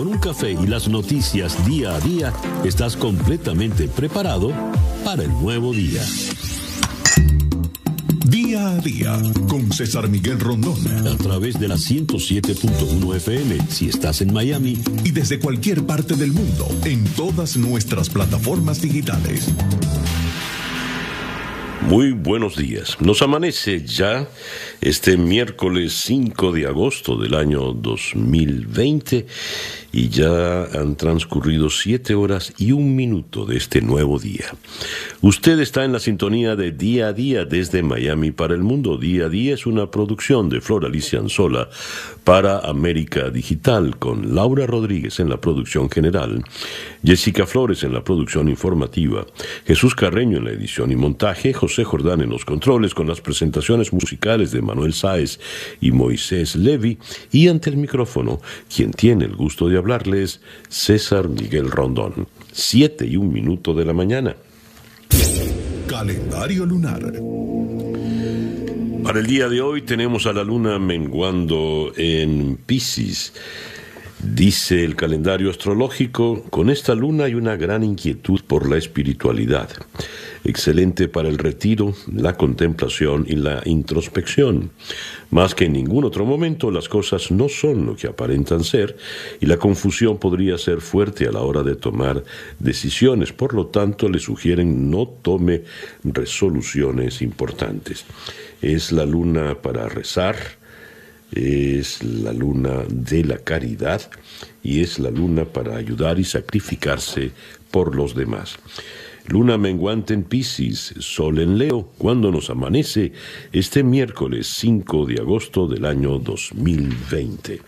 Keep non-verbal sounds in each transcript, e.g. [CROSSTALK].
con un café y las noticias día a día, estás completamente preparado para el nuevo día. Día a día con César Miguel Rondón. A través de la 107.1 FM si estás en Miami. Y desde cualquier parte del mundo en todas nuestras plataformas digitales. Muy buenos días. Nos amanece ya este miércoles 5 de agosto del año 2020 y ya han transcurrido siete horas y un minuto de este nuevo día. Usted está en la sintonía de Día a Día desde Miami para el mundo. Día a Día es una producción de Flor Alicia Anzola para América Digital con Laura Rodríguez en la producción general, Jessica Flores en la producción informativa, Jesús Carreño en la edición y montaje, José Jordán en los controles con las presentaciones musicales de Manuel Sáez y Moisés Levi y ante el micrófono, quien tiene el gusto de hablarles, César Miguel Rondón. Siete y un minuto de la mañana. Calendario lunar. Para el día de hoy tenemos a la luna menguando en Pisces. Dice el calendario astrológico, con esta luna hay una gran inquietud por la espiritualidad, excelente para el retiro, la contemplación y la introspección. Más que en ningún otro momento, las cosas no son lo que aparentan ser y la confusión podría ser fuerte a la hora de tomar decisiones. Por lo tanto, le sugieren no tome resoluciones importantes. Es la luna para rezar, es la luna de la caridad y es la luna para ayudar y sacrificarse por los demás. Luna menguante en Pisces, Sol en Leo, cuando nos amanece este miércoles 5 de agosto del año 2020.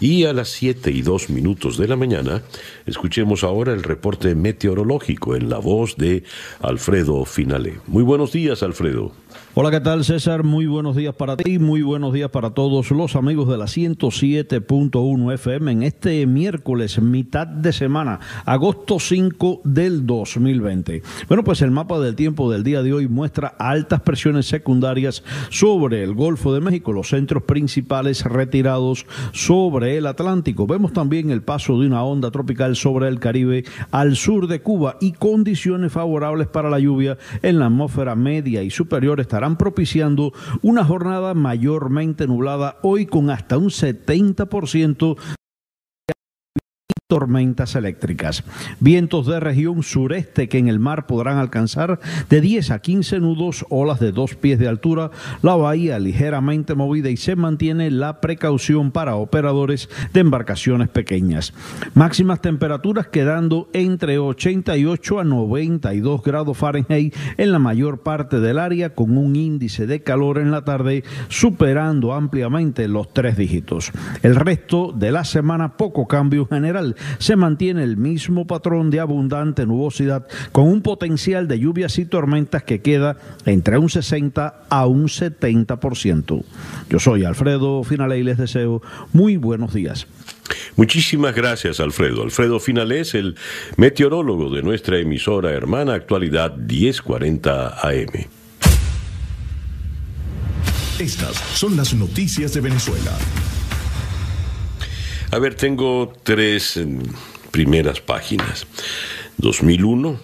Y a las 7 y 2 minutos de la mañana, escuchemos ahora el reporte meteorológico en la voz de Alfredo Finale. Muy buenos días, Alfredo. Hola, ¿qué tal César? Muy buenos días para ti, muy buenos días para todos los amigos de la 107.1 FM en este miércoles, mitad de semana, agosto 5 del 2020. Bueno, pues el mapa del tiempo del día de hoy muestra altas presiones secundarias sobre el Golfo de México, los centros principales retirados sobre el Atlántico. Vemos también el paso de una onda tropical sobre el Caribe al sur de Cuba y condiciones favorables para la lluvia en la atmósfera media y superior estarán propiciando una jornada mayormente nublada hoy con hasta un 70% tormentas eléctricas. Vientos de región sureste que en el mar podrán alcanzar de 10 a 15 nudos, olas de dos pies de altura, la bahía ligeramente movida y se mantiene la precaución para operadores de embarcaciones pequeñas. Máximas temperaturas quedando entre 88 a 92 grados Fahrenheit en la mayor parte del área con un índice de calor en la tarde superando ampliamente los tres dígitos. El resto de la semana poco cambio general se mantiene el mismo patrón de abundante nubosidad con un potencial de lluvias y tormentas que queda entre un 60 a un 70%. Yo soy Alfredo Finale y les deseo muy buenos días. Muchísimas gracias, Alfredo. Alfredo Finale es el meteorólogo de nuestra emisora hermana Actualidad 1040 AM. Estas son las noticias de Venezuela. A ver, tengo tres eh, primeras páginas. 2001,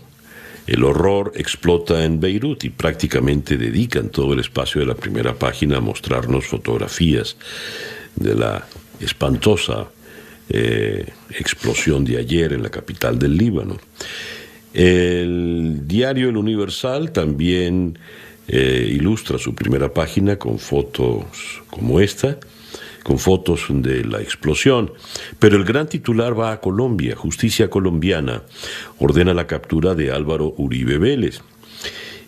el horror explota en Beirut y prácticamente dedican todo el espacio de la primera página a mostrarnos fotografías de la espantosa eh, explosión de ayer en la capital del Líbano. El diario El Universal también eh, ilustra su primera página con fotos como esta con fotos de la explosión. Pero el gran titular va a Colombia. Justicia colombiana ordena la captura de Álvaro Uribe Vélez.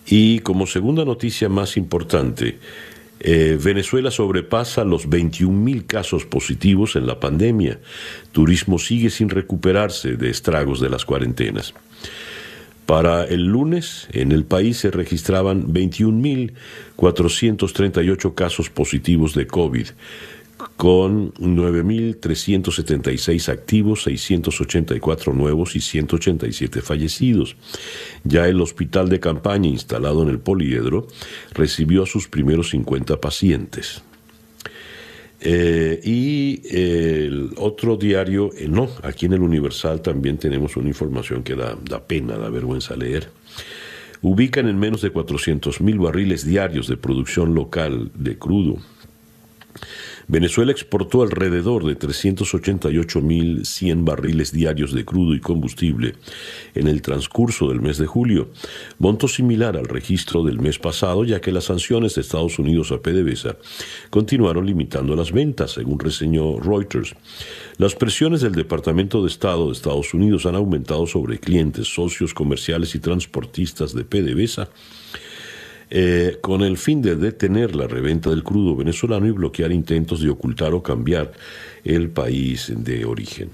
Y como segunda noticia más importante, eh, Venezuela sobrepasa los 21.000 casos positivos en la pandemia. Turismo sigue sin recuperarse de estragos de las cuarentenas. Para el lunes, en el país se registraban 21.438 casos positivos de COVID, con 9.376 activos, 684 nuevos y 187 fallecidos. Ya el hospital de campaña instalado en el Poliedro recibió a sus primeros 50 pacientes. Eh, y el otro diario, eh, no, aquí en el Universal también tenemos una información que da, da pena, da vergüenza leer. Ubican en menos de 400 mil barriles diarios de producción local de crudo Venezuela exportó alrededor de 388.100 barriles diarios de crudo y combustible en el transcurso del mes de julio, monto similar al registro del mes pasado, ya que las sanciones de Estados Unidos a PDVSA continuaron limitando las ventas, según reseñó Reuters. Las presiones del Departamento de Estado de Estados Unidos han aumentado sobre clientes, socios comerciales y transportistas de PDVSA eh, con el fin de detener la reventa del crudo venezolano y bloquear intentos de ocultar o cambiar el país de origen.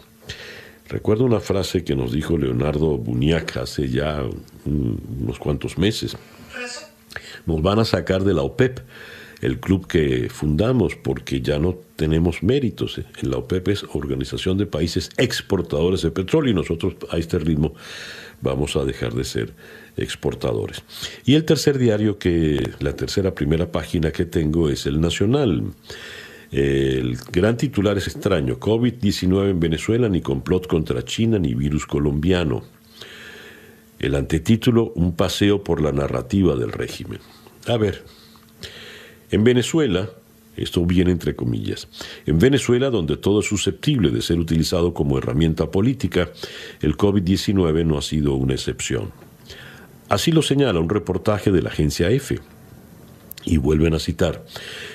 Recuerdo una frase que nos dijo Leonardo Buñac hace ya unos cuantos meses. Nos van a sacar de la OPEP, el club que fundamos, porque ya no tenemos méritos. La OPEP es Organización de Países Exportadores de Petróleo y nosotros a este ritmo vamos a dejar de ser exportadores. Y el tercer diario que, la tercera primera página que tengo es el Nacional. El gran titular es extraño, COVID-19 en Venezuela, ni complot contra China, ni virus colombiano. El antetítulo, un paseo por la narrativa del régimen. A ver, en Venezuela, esto viene entre comillas. En Venezuela, donde todo es susceptible de ser utilizado como herramienta política, el COVID-19 no ha sido una excepción. Así lo señala un reportaje de la agencia EFE. Y vuelven a citar,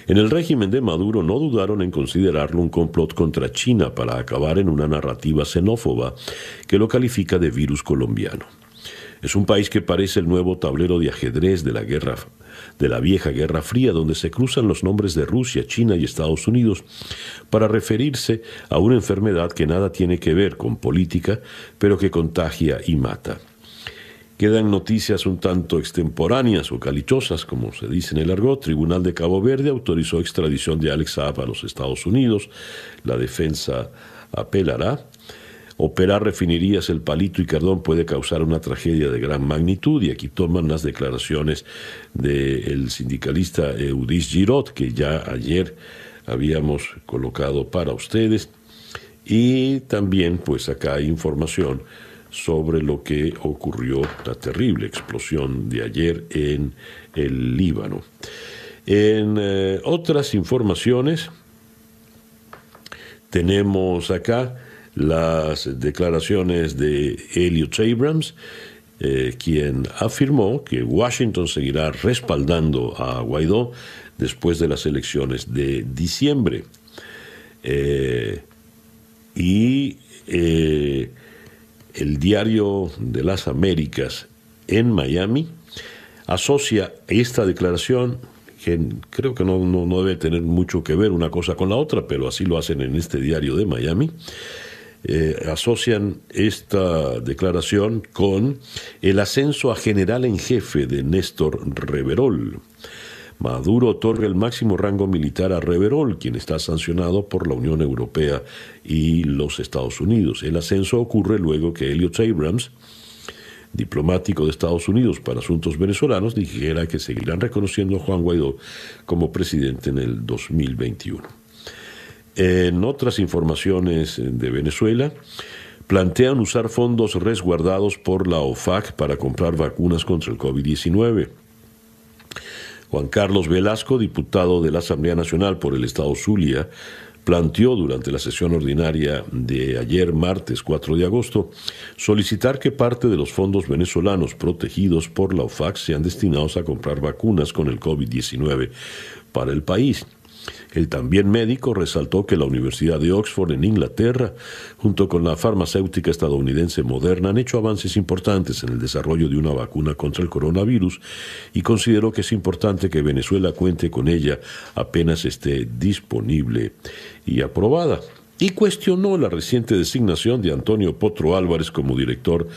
en el régimen de Maduro no dudaron en considerarlo un complot contra China para acabar en una narrativa xenófoba que lo califica de virus colombiano. Es un país que parece el nuevo tablero de ajedrez de la guerra de la vieja Guerra Fría, donde se cruzan los nombres de Rusia, China y Estados Unidos para referirse a una enfermedad que nada tiene que ver con política, pero que contagia y mata. Quedan noticias un tanto extemporáneas o calichosas, como se dice en el argot. Tribunal de Cabo Verde autorizó extradición de Alex Saab a los Estados Unidos. La defensa apelará. Operar refinerías El Palito y Cardón puede causar una tragedia de gran magnitud y aquí toman las declaraciones del sindicalista Eudis Girot que ya ayer habíamos colocado para ustedes y también pues acá hay información sobre lo que ocurrió, la terrible explosión de ayer en el Líbano. En eh, otras informaciones tenemos acá las declaraciones de Elliot Abrams, eh, quien afirmó que Washington seguirá respaldando a Guaidó después de las elecciones de diciembre. Eh, y el diario de las Américas en Miami asocia esta declaración, que creo que no, debe tener mucho que ver una cosa con la otra, pero así lo hacen en este diario de Miami, eh, asocian esta declaración con el ascenso a general en jefe de Néstor Reverol. Maduro otorga el máximo rango militar a Reverol, quien está sancionado por la Unión Europea y los Estados Unidos. El ascenso ocurre luego que Elliot Abrams, diplomático de Estados Unidos para asuntos venezolanos, dijera que seguirán reconociendo a Juan Guaidó como presidente en el 2021. En otras informaciones de Venezuela, plantean usar fondos resguardados por la OFAC para comprar vacunas contra el COVID-19. Juan Carlos Velasco, diputado de la Asamblea Nacional por el Estado Zulia, planteó durante la sesión ordinaria de ayer, martes 4 de agosto, solicitar que parte de los fondos venezolanos protegidos por la OFAC sean destinados a comprar vacunas con el COVID-19 para el país. El también médico resaltó que la Universidad de Oxford en Inglaterra, junto con la farmacéutica estadounidense Moderna, han hecho avances importantes en el desarrollo de una vacuna contra el coronavirus y consideró que es importante que Venezuela cuente con ella apenas esté disponible y aprobada. Y cuestionó la reciente designación de Antonio Potro Álvarez como director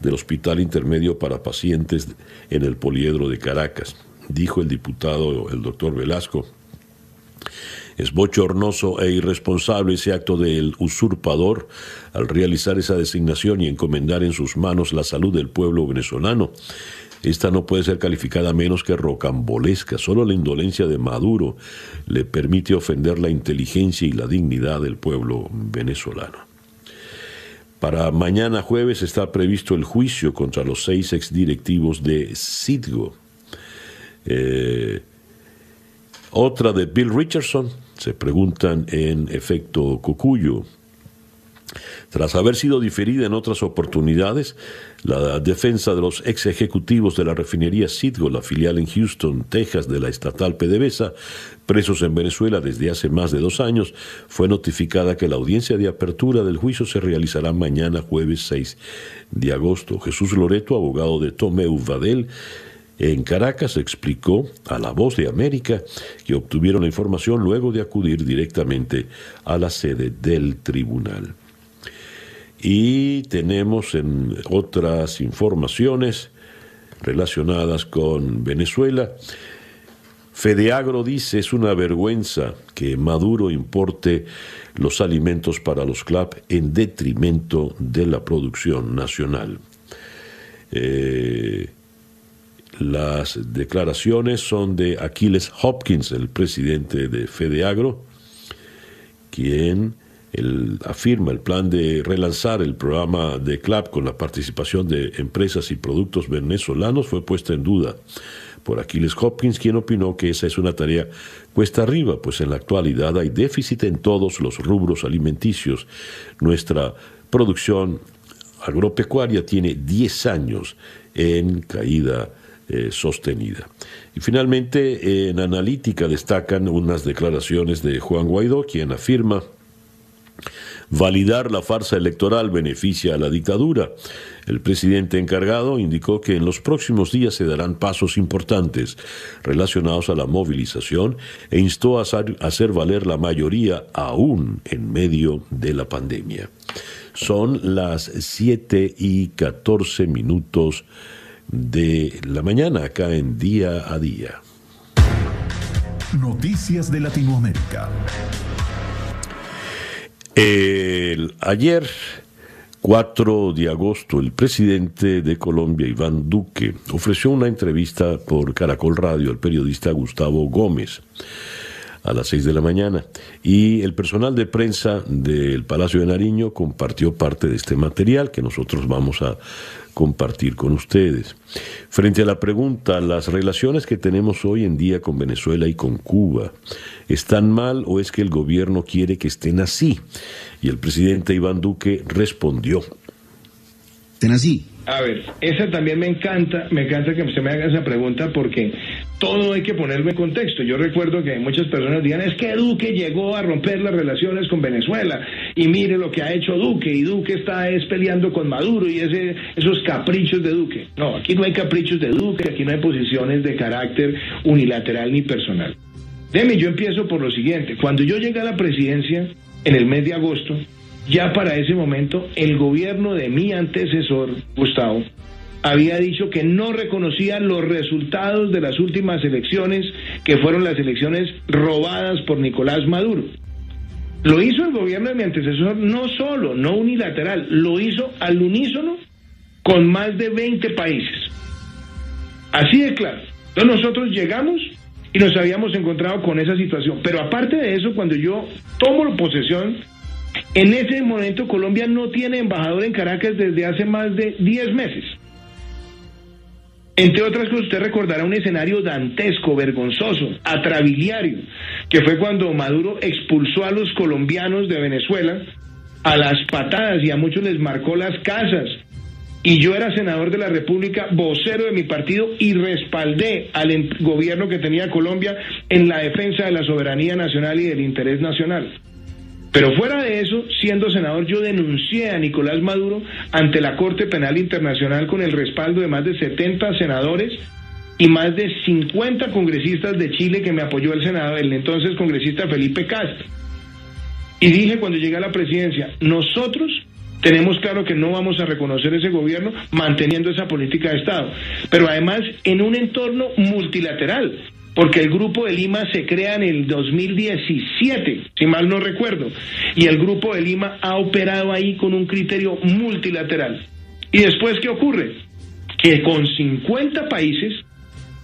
del Hospital Intermedio para Pacientes en el Poliedro de Caracas. Dijo el diputado, el doctor Velasco, es bochornoso e irresponsable ese acto del usurpador al realizar esa designación y encomendar en sus manos la salud del pueblo venezolano. Esta no puede ser calificada menos que rocambolesca. Solo la indolencia de Maduro le permite ofender la inteligencia y la dignidad del pueblo venezolano. Para mañana jueves está previsto el juicio contra los seis exdirectivos de Citgo. Eh, otra de Bill Richardson, se preguntan en efecto Cocuyo. Tras haber sido diferida en otras oportunidades, la defensa de los ex ejecutivos de la refinería Citgo, la filial en Houston, Texas de la estatal PDVSA, presos en Venezuela desde hace más de dos años, fue notificada que la audiencia de apertura del juicio se realizará mañana jueves 6 de agosto. Jesús Loreto, abogado de Tomeu Vadel, en Caracas explicó a La Voz de América que obtuvieron la información luego de acudir directamente a la sede del tribunal. Y tenemos en otras informaciones relacionadas con Venezuela. Fedeagro dice es una vergüenza que Maduro importe los alimentos para los CLAP en detrimento de la producción nacional. Eh, las declaraciones son de Aquiles Hopkins, el presidente de Fedeagro, quien afirma el plan de relanzar el programa de CLAP con la participación de empresas y productos venezolanos fue puesta en duda por Aquiles Hopkins, quien opinó que esa es una tarea cuesta arriba, pues en la actualidad hay déficit en todos los rubros alimenticios. Nuestra producción agropecuaria tiene 10 años en caída eh, sostenida. Y finalmente, en analítica destacan unas declaraciones de Juan Guaidó, quien afirma Validar la farsa electoral beneficia a la dictadura. El presidente encargado indicó que en los próximos días se darán pasos importantes relacionados a la movilización e instó a hacer valer la mayoría aún en medio de la pandemia. Son las 7 y 14 minutos de la mañana acá en día a día. Noticias de Latinoamérica. El, ayer, 4 de agosto, el presidente de Colombia, Iván Duque, ofreció una entrevista por Caracol Radio al periodista Gustavo Gómez a las 6 de la mañana y el personal de prensa del Palacio de Nariño compartió parte de este material que nosotros vamos a compartir con ustedes. Frente a la pregunta, ¿las relaciones que tenemos hoy en día con Venezuela y con Cuba están mal o es que el gobierno quiere que estén así? Y el presidente Iván Duque respondió. Estén así. A ver, esa también me encanta, me encanta que usted me haga esa pregunta porque todo hay que ponerlo en contexto. Yo recuerdo que muchas personas digan, es que Duque llegó a romper las relaciones con Venezuela y mire lo que ha hecho Duque y Duque está es peleando con Maduro y ese, esos caprichos de Duque. No, aquí no hay caprichos de Duque, aquí no hay posiciones de carácter unilateral ni personal. Deme, yo empiezo por lo siguiente. Cuando yo llegué a la presidencia en el mes de agosto, ya para ese momento el gobierno de mi antecesor, Gustavo, había dicho que no reconocía los resultados de las últimas elecciones, que fueron las elecciones robadas por Nicolás Maduro. Lo hizo el gobierno de mi antecesor no solo, no unilateral, lo hizo al unísono con más de 20 países. Así de claro. Entonces nosotros llegamos y nos habíamos encontrado con esa situación. Pero aparte de eso, cuando yo tomo posesión en ese momento Colombia no tiene embajador en Caracas desde hace más de 10 meses. Entre otras cosas, usted recordará un escenario dantesco, vergonzoso, atrabiliario, que fue cuando Maduro expulsó a los colombianos de Venezuela a las patadas y a muchos les marcó las casas. Y yo era senador de la República, vocero de mi partido y respaldé al gobierno que tenía Colombia en la defensa de la soberanía nacional y del interés nacional. Pero fuera de eso, siendo senador, yo denuncié a Nicolás Maduro ante la Corte Penal Internacional con el respaldo de más de 70 senadores y más de 50 congresistas de Chile que me apoyó el senador, el entonces congresista Felipe Castro. Y dije cuando llegué a la presidencia, nosotros tenemos claro que no vamos a reconocer ese gobierno manteniendo esa política de Estado, pero además en un entorno multilateral porque el Grupo de Lima se crea en el 2017, si mal no recuerdo, y el Grupo de Lima ha operado ahí con un criterio multilateral. ¿Y después qué ocurre? que con 50 países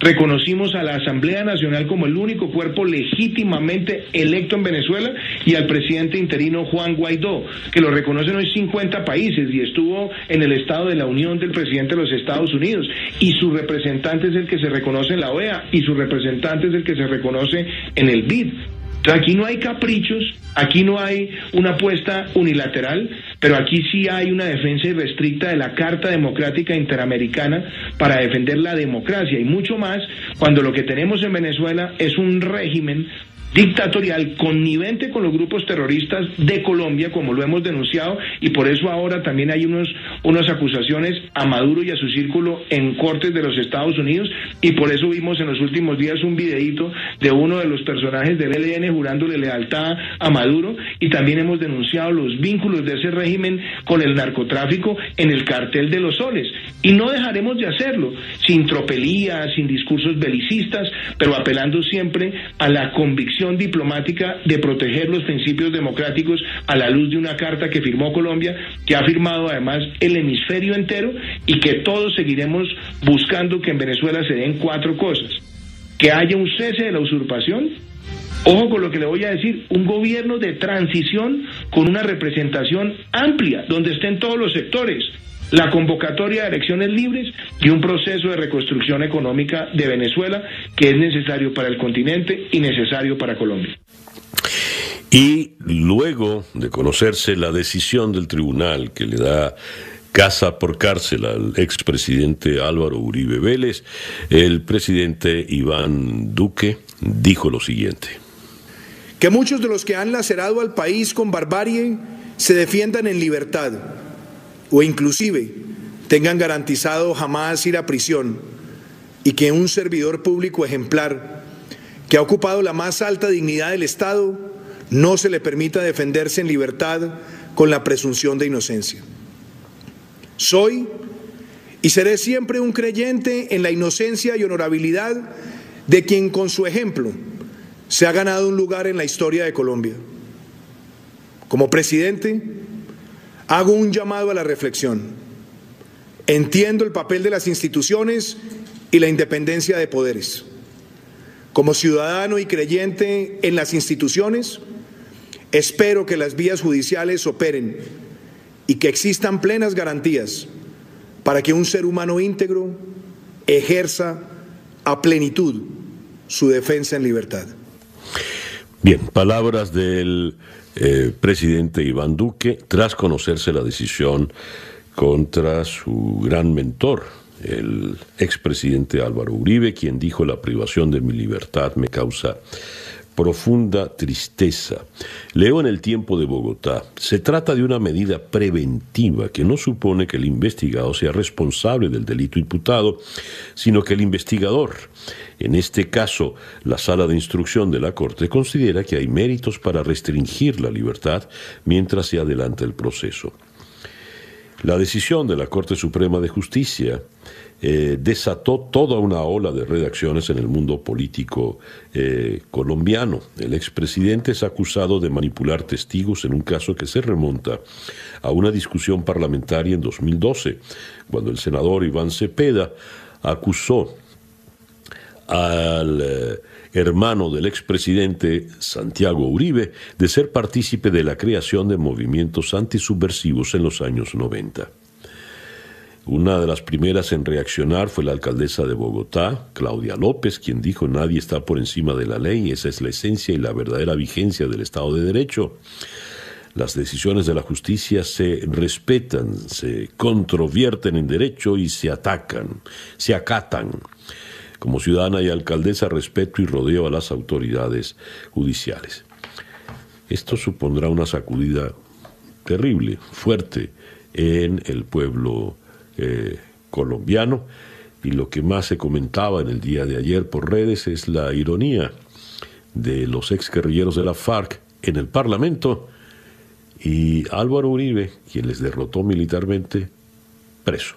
reconocimos a la Asamblea Nacional como el único cuerpo legítimamente electo en Venezuela y al presidente interino Juan Guaidó, que lo reconocen hoy 50 países y estuvo en el Estado de la Unión del presidente de los Estados Unidos y su representante es el que se reconoce en la OEA y su representante es el que se reconoce en el BID. Aquí no hay caprichos, aquí no hay una apuesta unilateral, pero aquí sí hay una defensa irrestricta de la Carta Democrática Interamericana para defender la democracia y mucho más cuando lo que tenemos en Venezuela es un régimen dictatorial connivente con los grupos terroristas de Colombia, como lo hemos denunciado, y por eso ahora también hay unos, unas acusaciones a Maduro y a su círculo en cortes de los Estados Unidos, y por eso vimos en los últimos días un videíto de uno de los personajes del ELN jurándole lealtad a Maduro, y también hemos denunciado los vínculos de ese régimen con el narcotráfico en el cartel de los soles, y no dejaremos de hacerlo, sin tropelías, sin discursos belicistas, pero apelando siempre a la convicción diplomática de proteger los principios democráticos a la luz de una carta que firmó Colombia, que ha firmado además el hemisferio entero y que todos seguiremos buscando que en Venezuela se den cuatro cosas. Que haya un cese de la usurpación, Ojo con lo que le voy a decir, un gobierno de transición con una representación amplia, donde estén todos los sectores, la convocatoria de elecciones libres y un proceso de reconstrucción económica de Venezuela que es necesario para el continente y necesario para Colombia. Y luego de conocerse la decisión del tribunal que le da casa por cárcel al expresidente Álvaro Uribe Vélez, el presidente Iván Duque dijo lo siguiente. Que muchos de los que han lacerado al país con barbarie se defiendan en libertad o inclusive tengan garantizado jamás ir a prisión y que un servidor público ejemplar que ha ocupado la más alta dignidad del Estado no se le permita defenderse en libertad con la presunción de inocencia. Soy y seré siempre un creyente en la inocencia y honorabilidad de quien con su ejemplo se ha ganado un lugar en la historia de Colombia. Como presidente, Hago un llamado a la reflexión. Entiendo el papel de las instituciones y la independencia de poderes. Como ciudadano y creyente en las instituciones, espero que las vías judiciales operen y que existan plenas garantías para que un ser humano íntegro ejerza a plenitud su defensa en libertad. Bien, palabras del eh, presidente Iván Duque tras conocerse la decisión contra su gran mentor, el expresidente Álvaro Uribe, quien dijo la privación de mi libertad me causa profunda tristeza. Leo en el tiempo de Bogotá, se trata de una medida preventiva que no supone que el investigado sea responsable del delito imputado, sino que el investigador, en este caso la sala de instrucción de la Corte, considera que hay méritos para restringir la libertad mientras se adelanta el proceso. La decisión de la Corte Suprema de Justicia eh, desató toda una ola de redacciones en el mundo político eh, colombiano. El expresidente es acusado de manipular testigos en un caso que se remonta a una discusión parlamentaria en 2012, cuando el senador Iván Cepeda acusó al eh, hermano del expresidente Santiago Uribe de ser partícipe de la creación de movimientos antisubversivos en los años 90. Una de las primeras en reaccionar fue la alcaldesa de Bogotá, Claudia López, quien dijo nadie está por encima de la ley, esa es la esencia y la verdadera vigencia del Estado de Derecho. Las decisiones de la justicia se respetan, se controvierten en derecho y se atacan, se acatan. Como ciudadana y alcaldesa respeto y rodeo a las autoridades judiciales. Esto supondrá una sacudida terrible, fuerte en el pueblo eh, colombiano. Y lo que más se comentaba en el día de ayer por redes es la ironía de los ex guerrilleros de la FARC en el Parlamento y Álvaro Uribe, quien les derrotó militarmente, preso.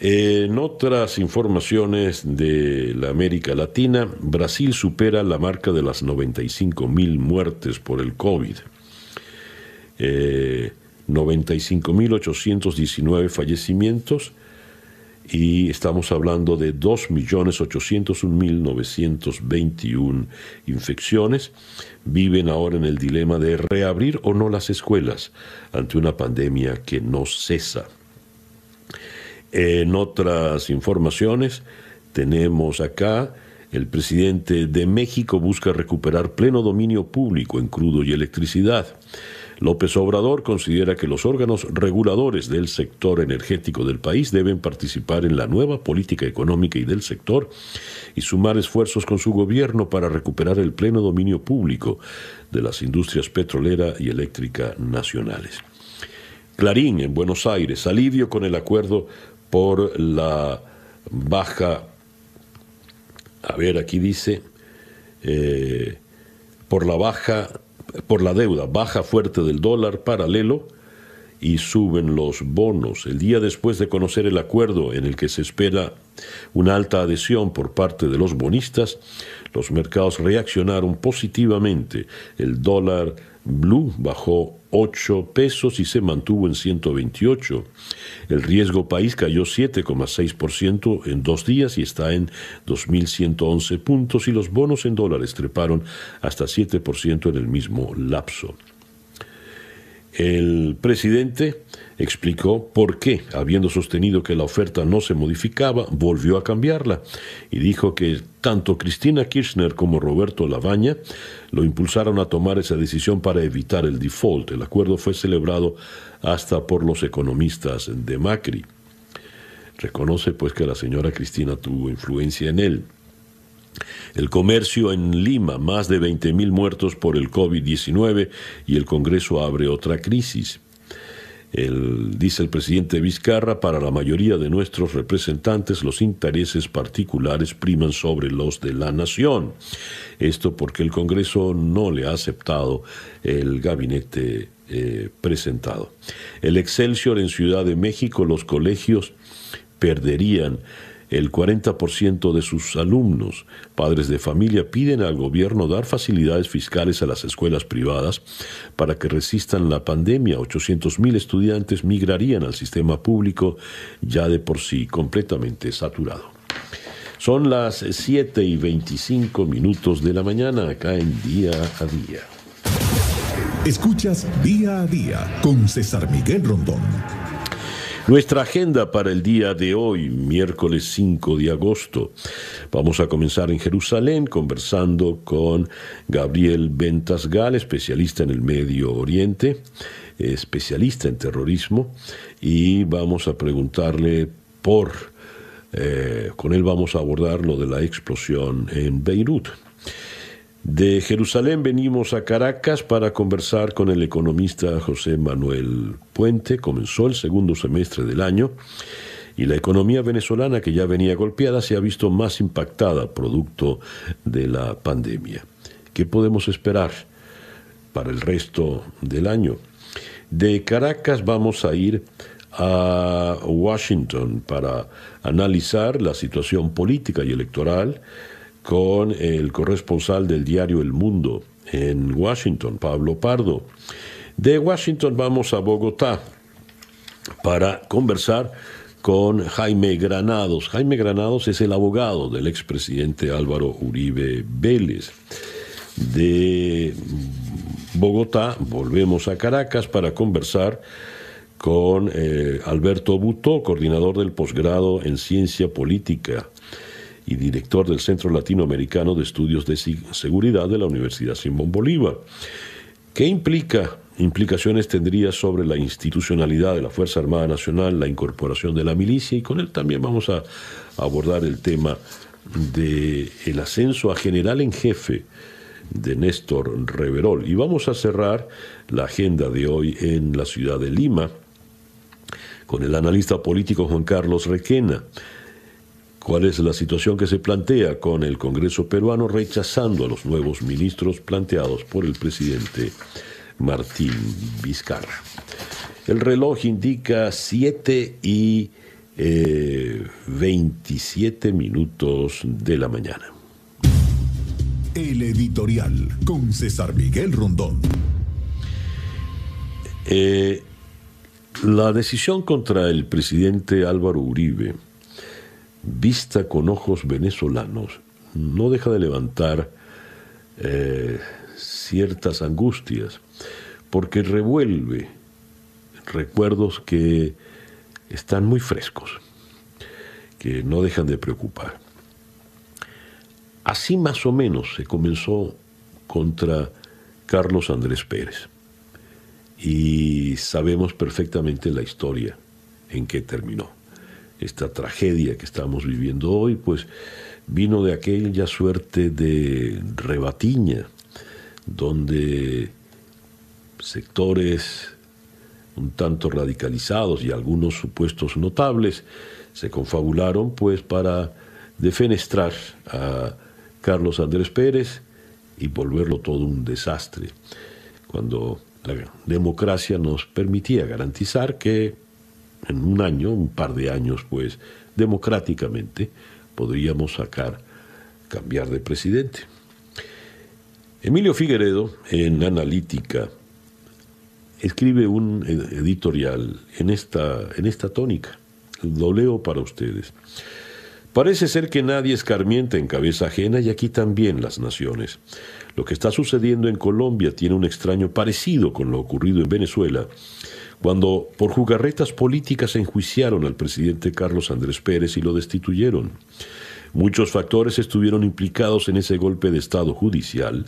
En otras informaciones de la América Latina, Brasil supera la marca de las 95 mil muertes por el COVID. Eh, 95.819 fallecimientos y estamos hablando de 2.801.921 infecciones. Viven ahora en el dilema de reabrir o no las escuelas ante una pandemia que no cesa. En otras informaciones tenemos acá el presidente de México busca recuperar pleno dominio público en crudo y electricidad. López Obrador considera que los órganos reguladores del sector energético del país deben participar en la nueva política económica y del sector y sumar esfuerzos con su gobierno para recuperar el pleno dominio público de las industrias petrolera y eléctrica nacionales. Clarín en Buenos Aires, alivio con el acuerdo por la baja, a ver, aquí dice, eh, por la baja por la deuda, baja fuerte del dólar paralelo y suben los bonos. El día después de conocer el acuerdo en el que se espera una alta adhesión por parte de los bonistas, los mercados reaccionaron positivamente. El dólar blue bajó 8 pesos y se mantuvo en 128. El riesgo país cayó 7,6% en dos días y está en 2.111 puntos y los bonos en dólares treparon hasta 7% en el mismo lapso. El presidente explicó por qué, habiendo sostenido que la oferta no se modificaba, volvió a cambiarla y dijo que tanto Cristina Kirchner como Roberto Labaña lo impulsaron a tomar esa decisión para evitar el default. El acuerdo fue celebrado hasta por los economistas de Macri. Reconoce pues que la señora Cristina tuvo influencia en él. El comercio en Lima, más de 20.000 muertos por el COVID-19 y el Congreso abre otra crisis. Dice el presidente Vizcarra, para la mayoría de nuestros representantes los intereses particulares priman sobre los de la nación. Esto porque el Congreso no le ha aceptado el gabinete eh, presentado. El Excelsior en Ciudad de México, los colegios perderían el 40% de sus alumnos, padres de familia, piden al gobierno dar facilidades fiscales a las escuelas privadas para que resistan la pandemia. 800.000 estudiantes migrarían al sistema público ya de por sí completamente saturado. Son las 7 y 25 minutos de la mañana acá en Día a Día. Escuchas Día a Día con César Miguel Rondón. Nuestra agenda para el día de hoy, miércoles 5 de agosto. Vamos a comenzar en Jerusalén conversando con Gabriel Ventasgal, especialista en el Medio Oriente, especialista en terrorismo, y vamos a preguntarle por, eh, con él vamos a abordar lo de la explosión en Beirut. De Jerusalén venimos a Caracas para conversar con el economista José Manuel Puente. Comenzó el segundo semestre del año y la economía venezolana, que ya venía golpeada, se ha visto más impactada producto de la pandemia. ¿Qué podemos esperar para el resto del año? De Caracas vamos a ir a Washington para analizar la situación política y electoral con el corresponsal del diario El Mundo en Washington, Pablo Pardo. De Washington vamos a Bogotá para conversar con Jaime Granados. Jaime Granados es el abogado del expresidente Álvaro Uribe Vélez. De Bogotá volvemos a Caracas para conversar con eh, Alberto Butó, coordinador del posgrado en ciencia política y director del Centro Latinoamericano de Estudios de Seguridad de la Universidad Simón Bolívar. ¿Qué implica? implicaciones tendría sobre la institucionalidad de la Fuerza Armada Nacional, la incorporación de la milicia y con él también vamos a abordar el tema del el ascenso a general en jefe de Néstor Reverol. Y vamos a cerrar la agenda de hoy en la ciudad de Lima con el analista político Juan Carlos Requena cuál es la situación que se plantea con el Congreso peruano rechazando a los nuevos ministros planteados por el presidente Martín Vizcarra. El reloj indica 7 y 27 eh, minutos de la mañana. El editorial con César Miguel Rondón. Eh, la decisión contra el presidente Álvaro Uribe vista con ojos venezolanos, no deja de levantar eh, ciertas angustias, porque revuelve recuerdos que están muy frescos, que no dejan de preocupar. Así más o menos se comenzó contra Carlos Andrés Pérez. Y sabemos perfectamente la historia en que terminó. Esta tragedia que estamos viviendo hoy, pues vino de aquella suerte de rebatiña, donde sectores un tanto radicalizados y algunos supuestos notables se confabularon pues para defenestrar a Carlos Andrés Pérez y volverlo todo un desastre, cuando la democracia nos permitía garantizar que en un año, un par de años, pues democráticamente podríamos sacar, cambiar de presidente. Emilio Figueredo, en Analítica, escribe un editorial en esta, en esta tónica. Lo leo para ustedes. Parece ser que nadie escarmienta en cabeza ajena y aquí también las naciones. Lo que está sucediendo en Colombia tiene un extraño parecido con lo ocurrido en Venezuela, cuando por jugarretas políticas enjuiciaron al presidente Carlos Andrés Pérez y lo destituyeron. Muchos factores estuvieron implicados en ese golpe de Estado judicial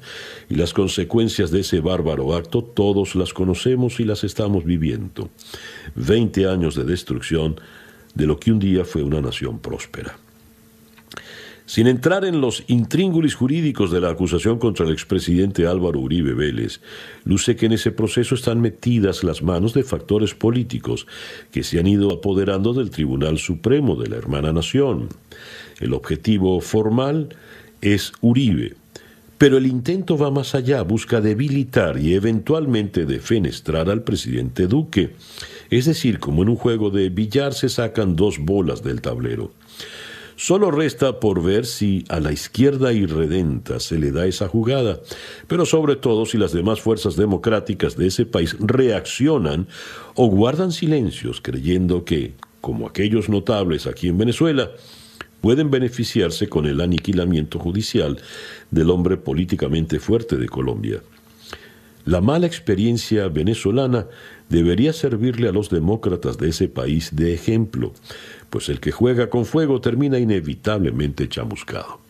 y las consecuencias de ese bárbaro acto todos las conocemos y las estamos viviendo. Veinte años de destrucción de lo que un día fue una nación próspera. Sin entrar en los intríngulis jurídicos de la acusación contra el expresidente Álvaro Uribe Vélez, luce que en ese proceso están metidas las manos de factores políticos que se han ido apoderando del Tribunal Supremo de la hermana nación. El objetivo formal es Uribe, pero el intento va más allá, busca debilitar y eventualmente defenestrar al presidente Duque. Es decir, como en un juego de billar se sacan dos bolas del tablero. Solo resta por ver si a la izquierda irredenta se le da esa jugada, pero sobre todo si las demás fuerzas democráticas de ese país reaccionan o guardan silencios creyendo que, como aquellos notables aquí en Venezuela, pueden beneficiarse con el aniquilamiento judicial del hombre políticamente fuerte de Colombia. La mala experiencia venezolana debería servirle a los demócratas de ese país de ejemplo, pues el que juega con fuego termina inevitablemente chamuscado.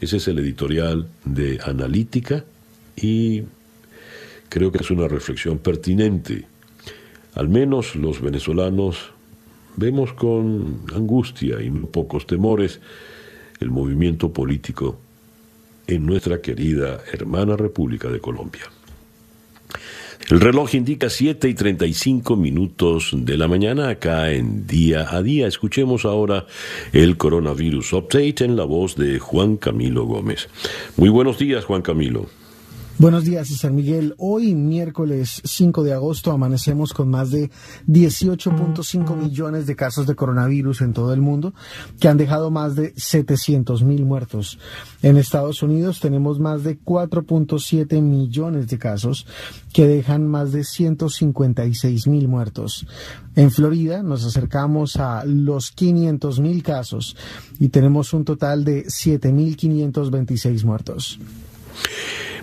Ese es el editorial de Analítica y creo que es una reflexión pertinente. Al menos los venezolanos vemos con angustia y pocos temores el movimiento político en nuestra querida hermana República de Colombia. El reloj indica 7 y 35 minutos de la mañana acá en día a día. Escuchemos ahora el coronavirus update en la voz de Juan Camilo Gómez. Muy buenos días, Juan Camilo. Buenos días, César Miguel. Hoy, miércoles 5 de agosto, amanecemos con más de 18.5 millones de casos de coronavirus en todo el mundo, que han dejado más de 700 mil muertos. En Estados Unidos tenemos más de 4.7 millones de casos, que dejan más de 156 mil muertos. En Florida nos acercamos a los 500 mil casos y tenemos un total de 7.526 muertos.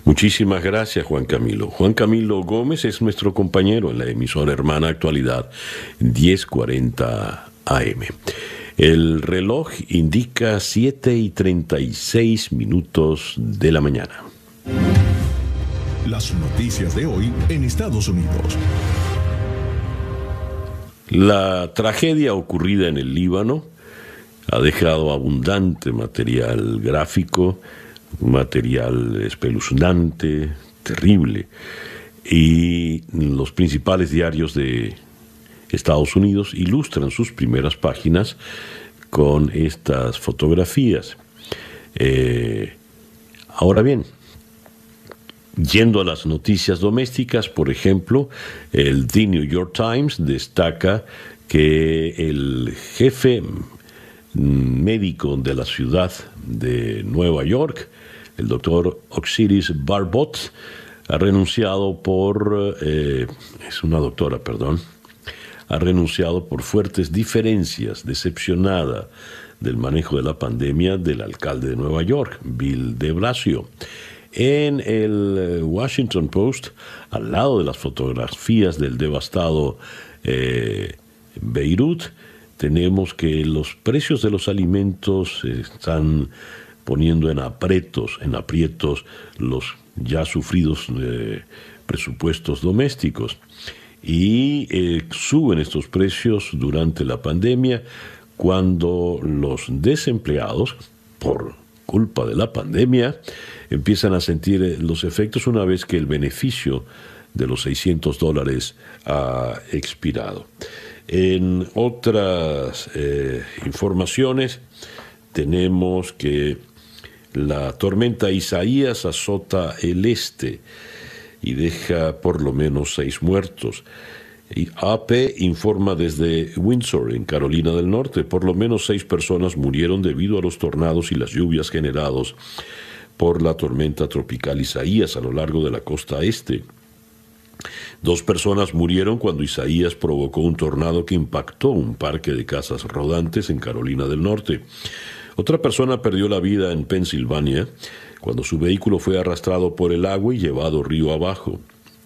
Muchísimas gracias, Juan Camilo. Juan Camilo Gómez es nuestro compañero en la emisora Hermana Actualidad 1040 AM. El reloj indica 7 y 36 minutos de la mañana. Las noticias de hoy en Estados Unidos. La tragedia ocurrida en el Líbano ha dejado abundante material gráfico material espeluznante, terrible. Y los principales diarios de Estados Unidos ilustran sus primeras páginas con estas fotografías. Eh, ahora bien, yendo a las noticias domésticas, por ejemplo, el The New York Times destaca que el jefe médico de la ciudad de Nueva York el doctor Oxiris Barbot ha renunciado por, eh, es una doctora, perdón, ha renunciado por fuertes diferencias, decepcionada del manejo de la pandemia del alcalde de Nueva York, Bill de Blasio. En el eh, Washington Post, al lado de las fotografías del devastado eh, Beirut, tenemos que los precios de los alimentos están poniendo en aprietos, en aprietos los ya sufridos eh, presupuestos domésticos. Y eh, suben estos precios durante la pandemia cuando los desempleados, por culpa de la pandemia, empiezan a sentir eh, los efectos una vez que el beneficio de los 600 dólares ha expirado. En otras informaciones tenemos que la tormenta Isaías azota el este y deja por lo menos seis muertos. AP informa desde Windsor, en Carolina del Norte, por lo menos seis personas murieron debido a los tornados y las lluvias generados por la tormenta tropical Isaías a lo largo de la costa este. Dos personas murieron cuando Isaías provocó un tornado que impactó un parque de casas rodantes en Carolina del Norte. Otra persona perdió la vida en Pensilvania cuando su vehículo fue arrastrado por el agua y llevado río abajo.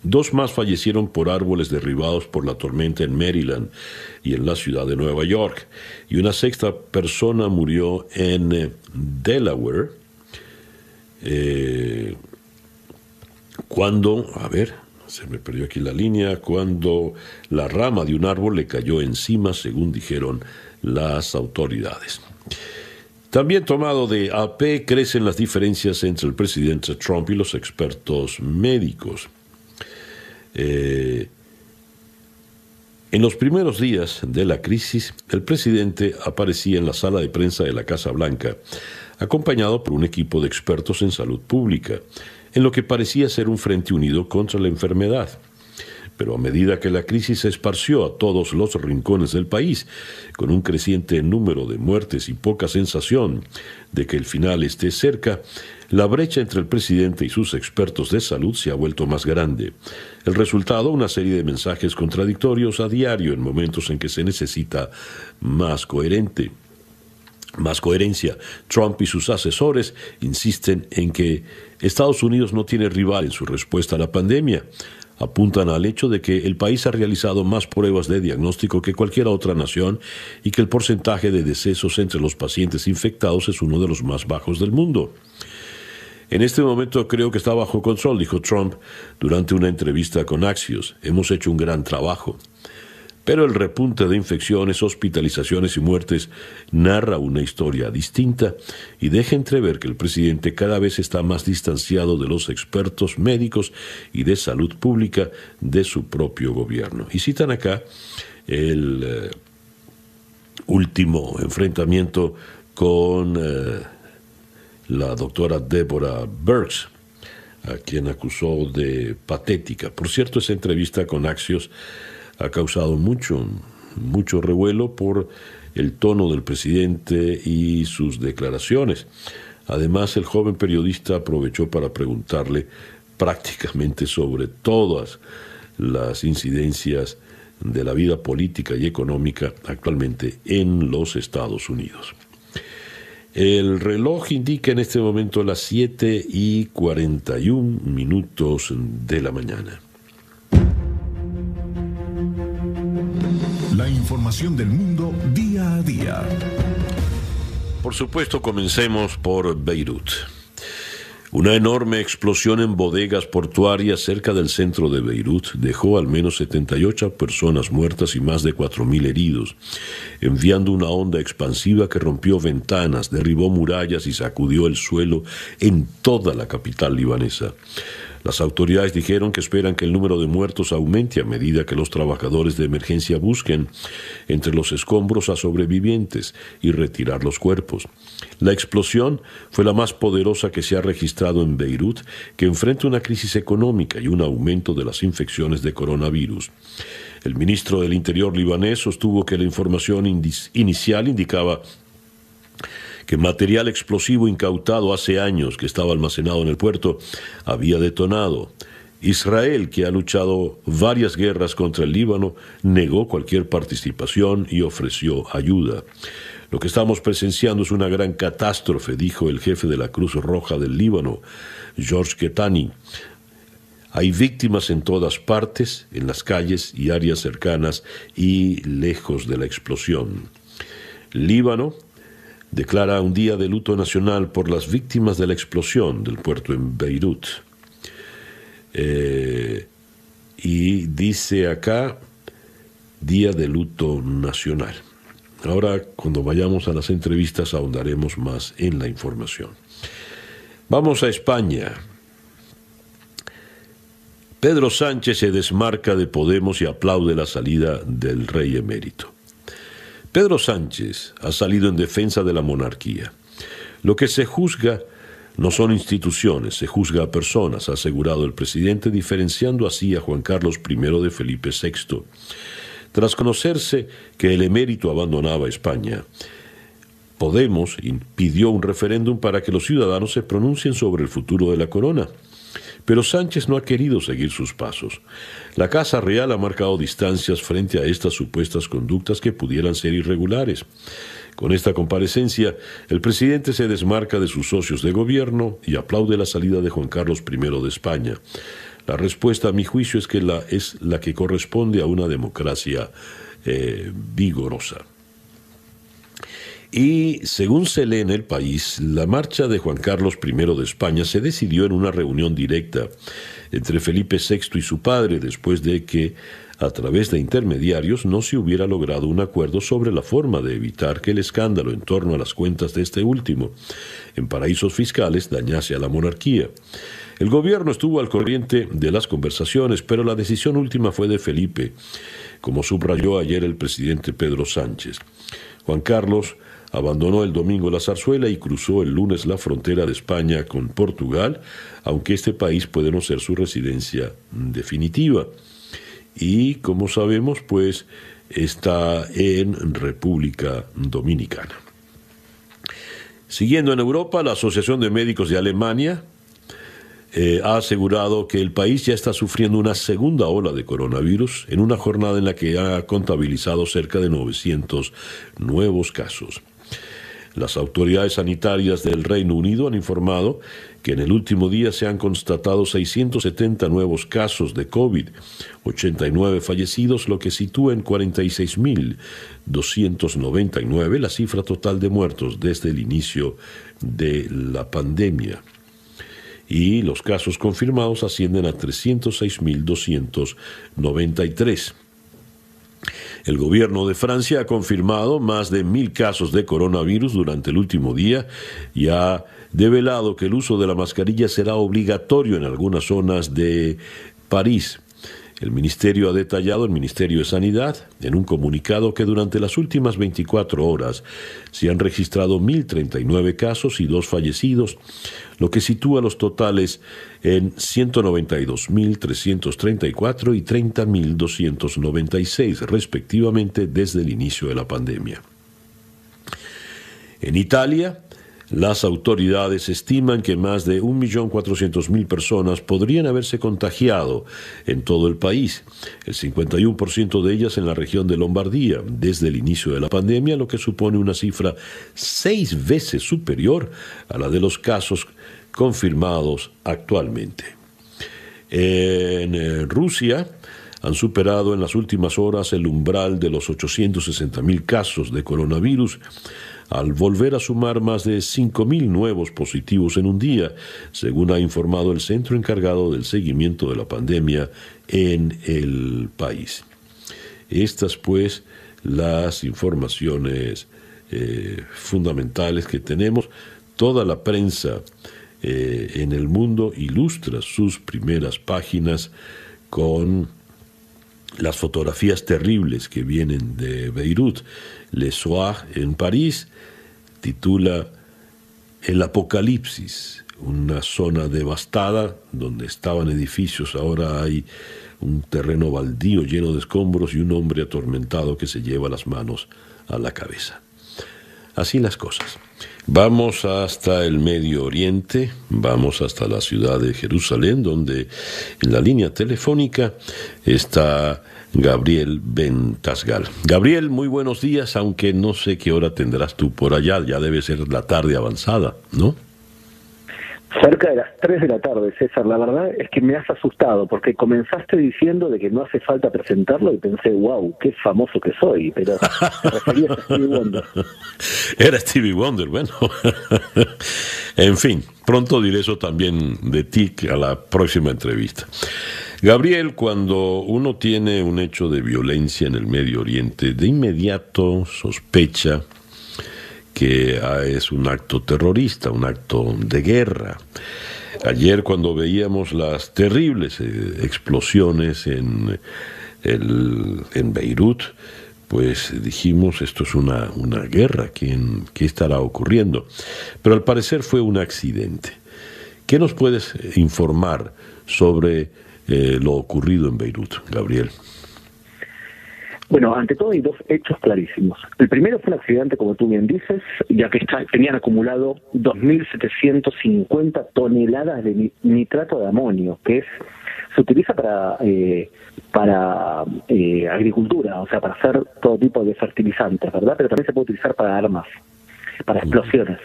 Dos más fallecieron por árboles derribados por la tormenta en Maryland y en la ciudad de Nueva York. Y una sexta persona murió en eh, Delaware eh, cuando, a ver, se me perdió aquí la línea, cuando la rama de un árbol le cayó encima, según dijeron las autoridades. También tomado de AP, crecen las diferencias entre el presidente Trump y los expertos médicos. Eh, en los primeros días de la crisis, el presidente aparecía en la sala de prensa de la Casa Blanca, acompañado por un equipo de expertos en salud pública, en lo que parecía ser un frente unido contra la enfermedad. Pero a medida que la crisis se esparció a todos los rincones del país, con un creciente número de muertes y poca sensación de que el final esté cerca, la brecha entre el presidente y sus expertos de salud se ha vuelto más grande. El resultado, una serie de mensajes contradictorios a diario en momentos en que se necesita más coherente. Más coherencia. Trump y sus asesores insisten en que Estados Unidos no tiene rival en su respuesta a la pandemia apuntan al hecho de que el país ha realizado más pruebas de diagnóstico que cualquier otra nación y que el porcentaje de decesos entre los pacientes infectados es uno de los más bajos del mundo. En este momento creo que está bajo control, dijo Trump durante una entrevista con Axios. Hemos hecho un gran trabajo. Pero el repunte de infecciones, hospitalizaciones y muertes narra una historia distinta y deja entrever que el presidente cada vez está más distanciado de los expertos médicos y de salud pública de su propio gobierno. Y citan acá el eh, último enfrentamiento con eh, la doctora Deborah Burks, a quien acusó de patética. Por cierto, esa entrevista con Axios ha causado mucho, mucho revuelo por el tono del presidente y sus declaraciones. Además, el joven periodista aprovechó para preguntarle prácticamente sobre todas las incidencias de la vida política y económica actualmente en los Estados Unidos. El reloj indica en este momento las 7 y 41 minutos de la mañana. Información del mundo día a día. Por supuesto, comencemos por Beirut. Una enorme explosión en bodegas portuarias cerca del centro de Beirut dejó al menos 78 personas muertas y más de 4.000 heridos, enviando una onda expansiva que rompió ventanas, derribó murallas y sacudió el suelo en toda la capital libanesa. Las autoridades dijeron que esperan que el número de muertos aumente a medida que los trabajadores de emergencia busquen entre los escombros a sobrevivientes y retirar los cuerpos. La explosión fue la más poderosa que se ha registrado en Beirut, que enfrenta una crisis económica y un aumento de las infecciones de coronavirus. El ministro del Interior libanés sostuvo que la información inicial indicaba que material explosivo incautado hace años que estaba almacenado en el puerto había detonado. Israel, que ha luchado varias guerras contra el Líbano, negó cualquier participación y ofreció ayuda. Lo que estamos presenciando es una gran catástrofe, dijo el jefe de la Cruz Roja del Líbano, George Ketani. Hay víctimas en todas partes, en las calles y áreas cercanas y lejos de la explosión. Líbano declara un día de luto nacional por las víctimas de la explosión del puerto en Beirut. Eh, y dice acá, día de luto nacional. Ahora, cuando vayamos a las entrevistas, ahondaremos más en la información. Vamos a España. Pedro Sánchez se desmarca de Podemos y aplaude la salida del rey emérito. Pedro Sánchez ha salido en defensa de la monarquía. Lo que se juzga no son instituciones, se juzga a personas, ha asegurado el presidente, diferenciando así a Juan Carlos I de Felipe VI. Tras conocerse que el emérito abandonaba España, Podemos pidió un referéndum para que los ciudadanos se pronuncien sobre el futuro de la corona. Pero Sánchez no ha querido seguir sus pasos. La Casa Real ha marcado distancias frente a estas supuestas conductas que pudieran ser irregulares. Con esta comparecencia, el presidente se desmarca de sus socios de gobierno y aplaude la salida de Juan Carlos I de España. La respuesta, a mi juicio, es que la, es la que corresponde a una democracia eh, vigorosa. Y según se lee en el país, la marcha de Juan Carlos I de España se decidió en una reunión directa entre Felipe VI y su padre después de que, a través de intermediarios, no se hubiera logrado un acuerdo sobre la forma de evitar que el escándalo en torno a las cuentas de este último, en paraísos fiscales, dañase a la monarquía. El gobierno estuvo al corriente de las conversaciones, pero la decisión última fue de Felipe, como subrayó ayer el presidente Pedro Sánchez. Juan Carlos abandonó el domingo la zarzuela y cruzó el lunes la frontera de España con Portugal, aunque este país puede no ser su residencia definitiva. Y como sabemos, pues está en República Dominicana. Siguiendo en Europa, la Asociación de Médicos de Alemania eh, ha asegurado que el país ya está sufriendo una segunda ola de coronavirus en una jornada en la que ha contabilizado cerca de 900 nuevos casos. Las autoridades sanitarias del Reino Unido han informado que en el último día se han constatado 670 nuevos casos de COVID, 89 fallecidos, lo que sitúa en 46.299 la cifra total de muertos desde el inicio de la pandemia. Y los casos confirmados ascienden a 306.293. El gobierno de Francia ha confirmado más de mil casos de coronavirus durante el último día y ha develado que el uso de la mascarilla será obligatorio en algunas zonas de París. El Ministerio ha detallado, el Ministerio de Sanidad, en un comunicado que durante las últimas 24 horas se han registrado 1.039 casos y dos fallecidos, lo que sitúa los totales en 192.334 y 30.296 respectivamente desde el inicio de la pandemia. En Italia, las autoridades estiman que más de 1.400.000 personas podrían haberse contagiado en todo el país, el 51% de ellas en la región de Lombardía, desde el inicio de la pandemia, lo que supone una cifra seis veces superior a la de los casos confirmados actualmente. En eh, Rusia han superado en las últimas horas el umbral de los 860.000 casos de coronavirus al volver a sumar más de 5.000 nuevos positivos en un día, según ha informado el centro encargado del seguimiento de la pandemia en el país. Estas pues las informaciones eh, fundamentales que tenemos. Toda la prensa eh, en el mundo ilustra sus primeras páginas con las fotografías terribles que vienen de Beirut. Le Soir en París titula El Apocalipsis, una zona devastada donde estaban edificios, ahora hay un terreno baldío lleno de escombros y un hombre atormentado que se lleva las manos a la cabeza. así las cosas. Vamos hasta el Medio Oriente, vamos hasta la ciudad de Jerusalén, donde en la línea telefónica está Gabriel Bentasgal. Gabriel, muy buenos días, aunque no sé qué hora tendrás tú por allá, ya debe ser la tarde avanzada, ¿no? Cerca de las 3 de la tarde, César, la verdad es que me has asustado porque comenzaste diciendo de que no hace falta presentarlo y pensé, wow, qué famoso que soy, pero te referías a Stevie Wonder. [LAUGHS] Era Stevie Wonder, bueno. [LAUGHS] en fin, pronto diré eso también de ti a la próxima entrevista. Gabriel, cuando uno tiene un hecho de violencia en el Medio Oriente, de inmediato sospecha que ah, es un acto terrorista, un acto de guerra. Ayer cuando veíamos las terribles eh, explosiones en, en Beirut, pues dijimos esto es una, una guerra, ¿qué, ¿qué estará ocurriendo? Pero al parecer fue un accidente. ¿Qué nos puedes informar sobre eh, lo ocurrido en Beirut, Gabriel? Bueno, ante todo hay dos hechos clarísimos. El primero fue un accidente, como tú bien dices, ya que tenían acumulado 2.750 toneladas de nitrato de amonio, que es se utiliza para eh, para eh, agricultura, o sea, para hacer todo tipo de fertilizantes, ¿verdad? Pero también se puede utilizar para armas, para explosiones.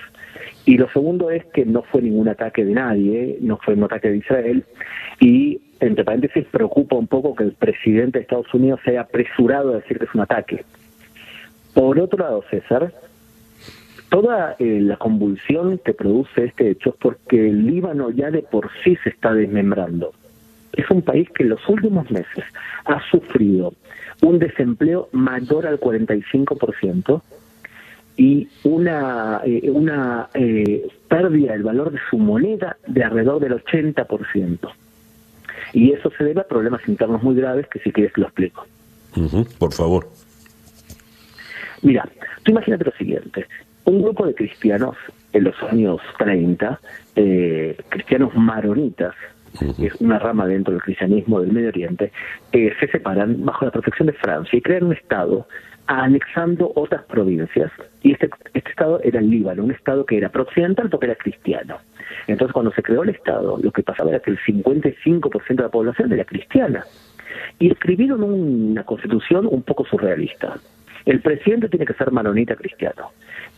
Y lo segundo es que no fue ningún ataque de nadie, no fue un ataque de Israel, y entre paréntesis, preocupa un poco que el presidente de Estados Unidos se haya apresurado a decir que es un ataque. Por otro lado, César, toda eh, la convulsión que produce este hecho es porque el Líbano ya de por sí se está desmembrando. Es un país que en los últimos meses ha sufrido un desempleo mayor al 45% y una, eh, una eh, pérdida del valor de su moneda de alrededor del 80%. Y eso se debe a problemas internos muy graves que si quieres lo explico. por favor. Mira, tú imagínate lo siguiente. Un grupo de cristianos en los años 30, eh, cristianos maronitas, que es una rama dentro del cristianismo del Medio Oriente, eh, se separan bajo la protección de Francia y crean un Estado anexando otras provincias. Y este, este Estado era el Líbano, un Estado que era pro-occidental porque era cristiano. Entonces, cuando se creó el Estado, lo que pasaba era que el 55% de la población era cristiana. Y escribieron una constitución un poco surrealista. El presidente tiene que ser maronita cristiano.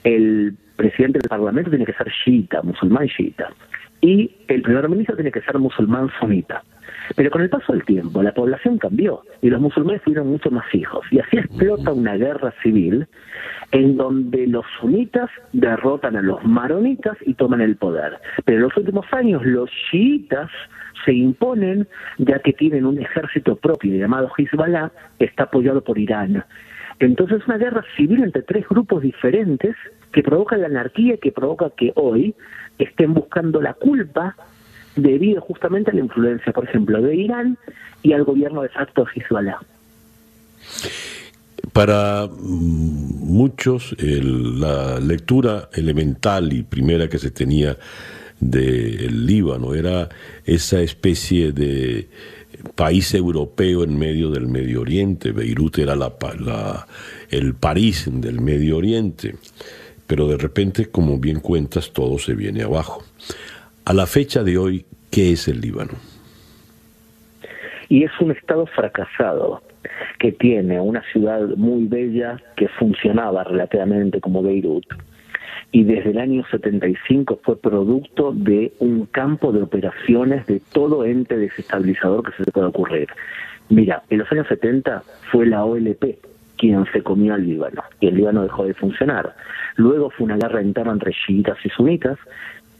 El presidente del parlamento tiene que ser chiita, musulmán chiita. Y el primer ministro tiene que ser musulmán sunita. Pero con el paso del tiempo, la población cambió y los musulmanes tuvieron muchos más hijos. Y así explota una guerra civil en donde los sunitas derrotan a los maronitas y toman el poder. Pero en los últimos años los chiitas se imponen ya que tienen un ejército propio llamado Hezbollah, que está apoyado por Irán. Entonces es una guerra civil entre tres grupos diferentes que provoca la anarquía y que provoca que hoy estén buscando la culpa debido justamente a la influencia, por ejemplo, de Irán y al gobierno de facto Hezbollah. Para muchos, la lectura elemental y primera que se tenía del Líbano era esa especie de país europeo en medio del Medio Oriente. Beirut era la, el París del Medio Oriente. Pero de repente, como bien cuentas, todo se viene abajo. A la fecha de hoy, ¿qué es el Líbano? Y es un Estado fracasado que tiene una ciudad muy bella que funcionaba relativamente como Beirut y desde el año 75 fue producto de un campo de operaciones de todo ente desestabilizador que se te puede ocurrir. Mira, en los años 70 fue la OLP quien se comió al Líbano y el Líbano dejó de funcionar. Luego fue una guerra interna entre chiitas y sunitas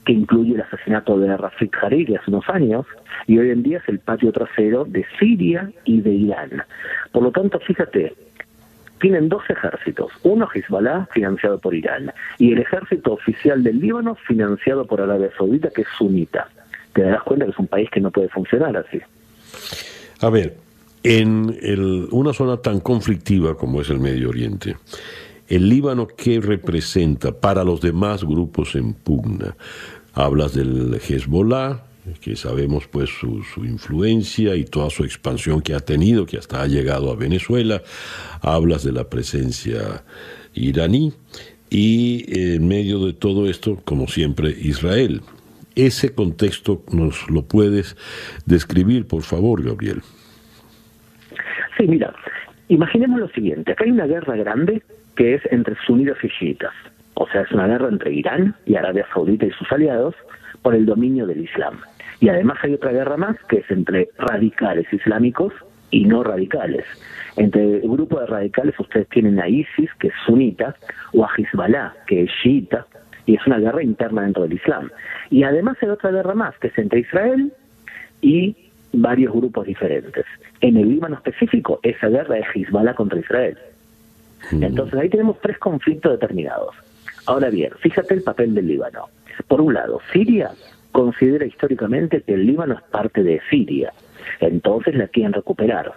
que incluye el asesinato de Rafik Hariri hace unos años, y hoy en día es el patio trasero de Siria y de Irán. Por lo tanto, fíjate, tienen dos ejércitos, uno Hezbollah, financiado por Irán, y el ejército oficial del Líbano, financiado por Arabia Saudita, que es sunita. Te das cuenta que es un país que no puede funcionar así. A ver, en una zona tan conflictiva como es el Medio Oriente, ¿El Líbano qué representa para los demás grupos en pugna? Hablas del Hezbollah, que sabemos pues su, influencia y toda su expansión que ha tenido, que hasta ha llegado a Venezuela. Hablas de la presencia iraní. y en medio de todo esto, como siempre, Israel. Ese contexto nos lo puedes describir, por favor, Gabriel. Sí, mira, imaginemos lo siguiente, acá hay una guerra grande que es entre sunitas y chiitas, o sea, es una guerra entre Irán y Arabia Saudita y sus aliados por el dominio del Islam. Y además hay otra guerra más que es entre radicales islámicos y no radicales. Entre el grupo de radicales ustedes tienen a ISIS, que es sunita, o a Hezbollah, que es chiita, y es una guerra interna dentro del Islam. Y además hay otra guerra más, que es entre Israel y varios grupos diferentes. En el Líbano específico, esa guerra es Hezbollah contra Israel. Mm. Entonces ahí tenemos tres conflictos determinados. Ahora bien, fíjate el papel del Líbano. Por un lado, Siria considera históricamente que el Líbano es parte de Siria, entonces la quieren recuperar.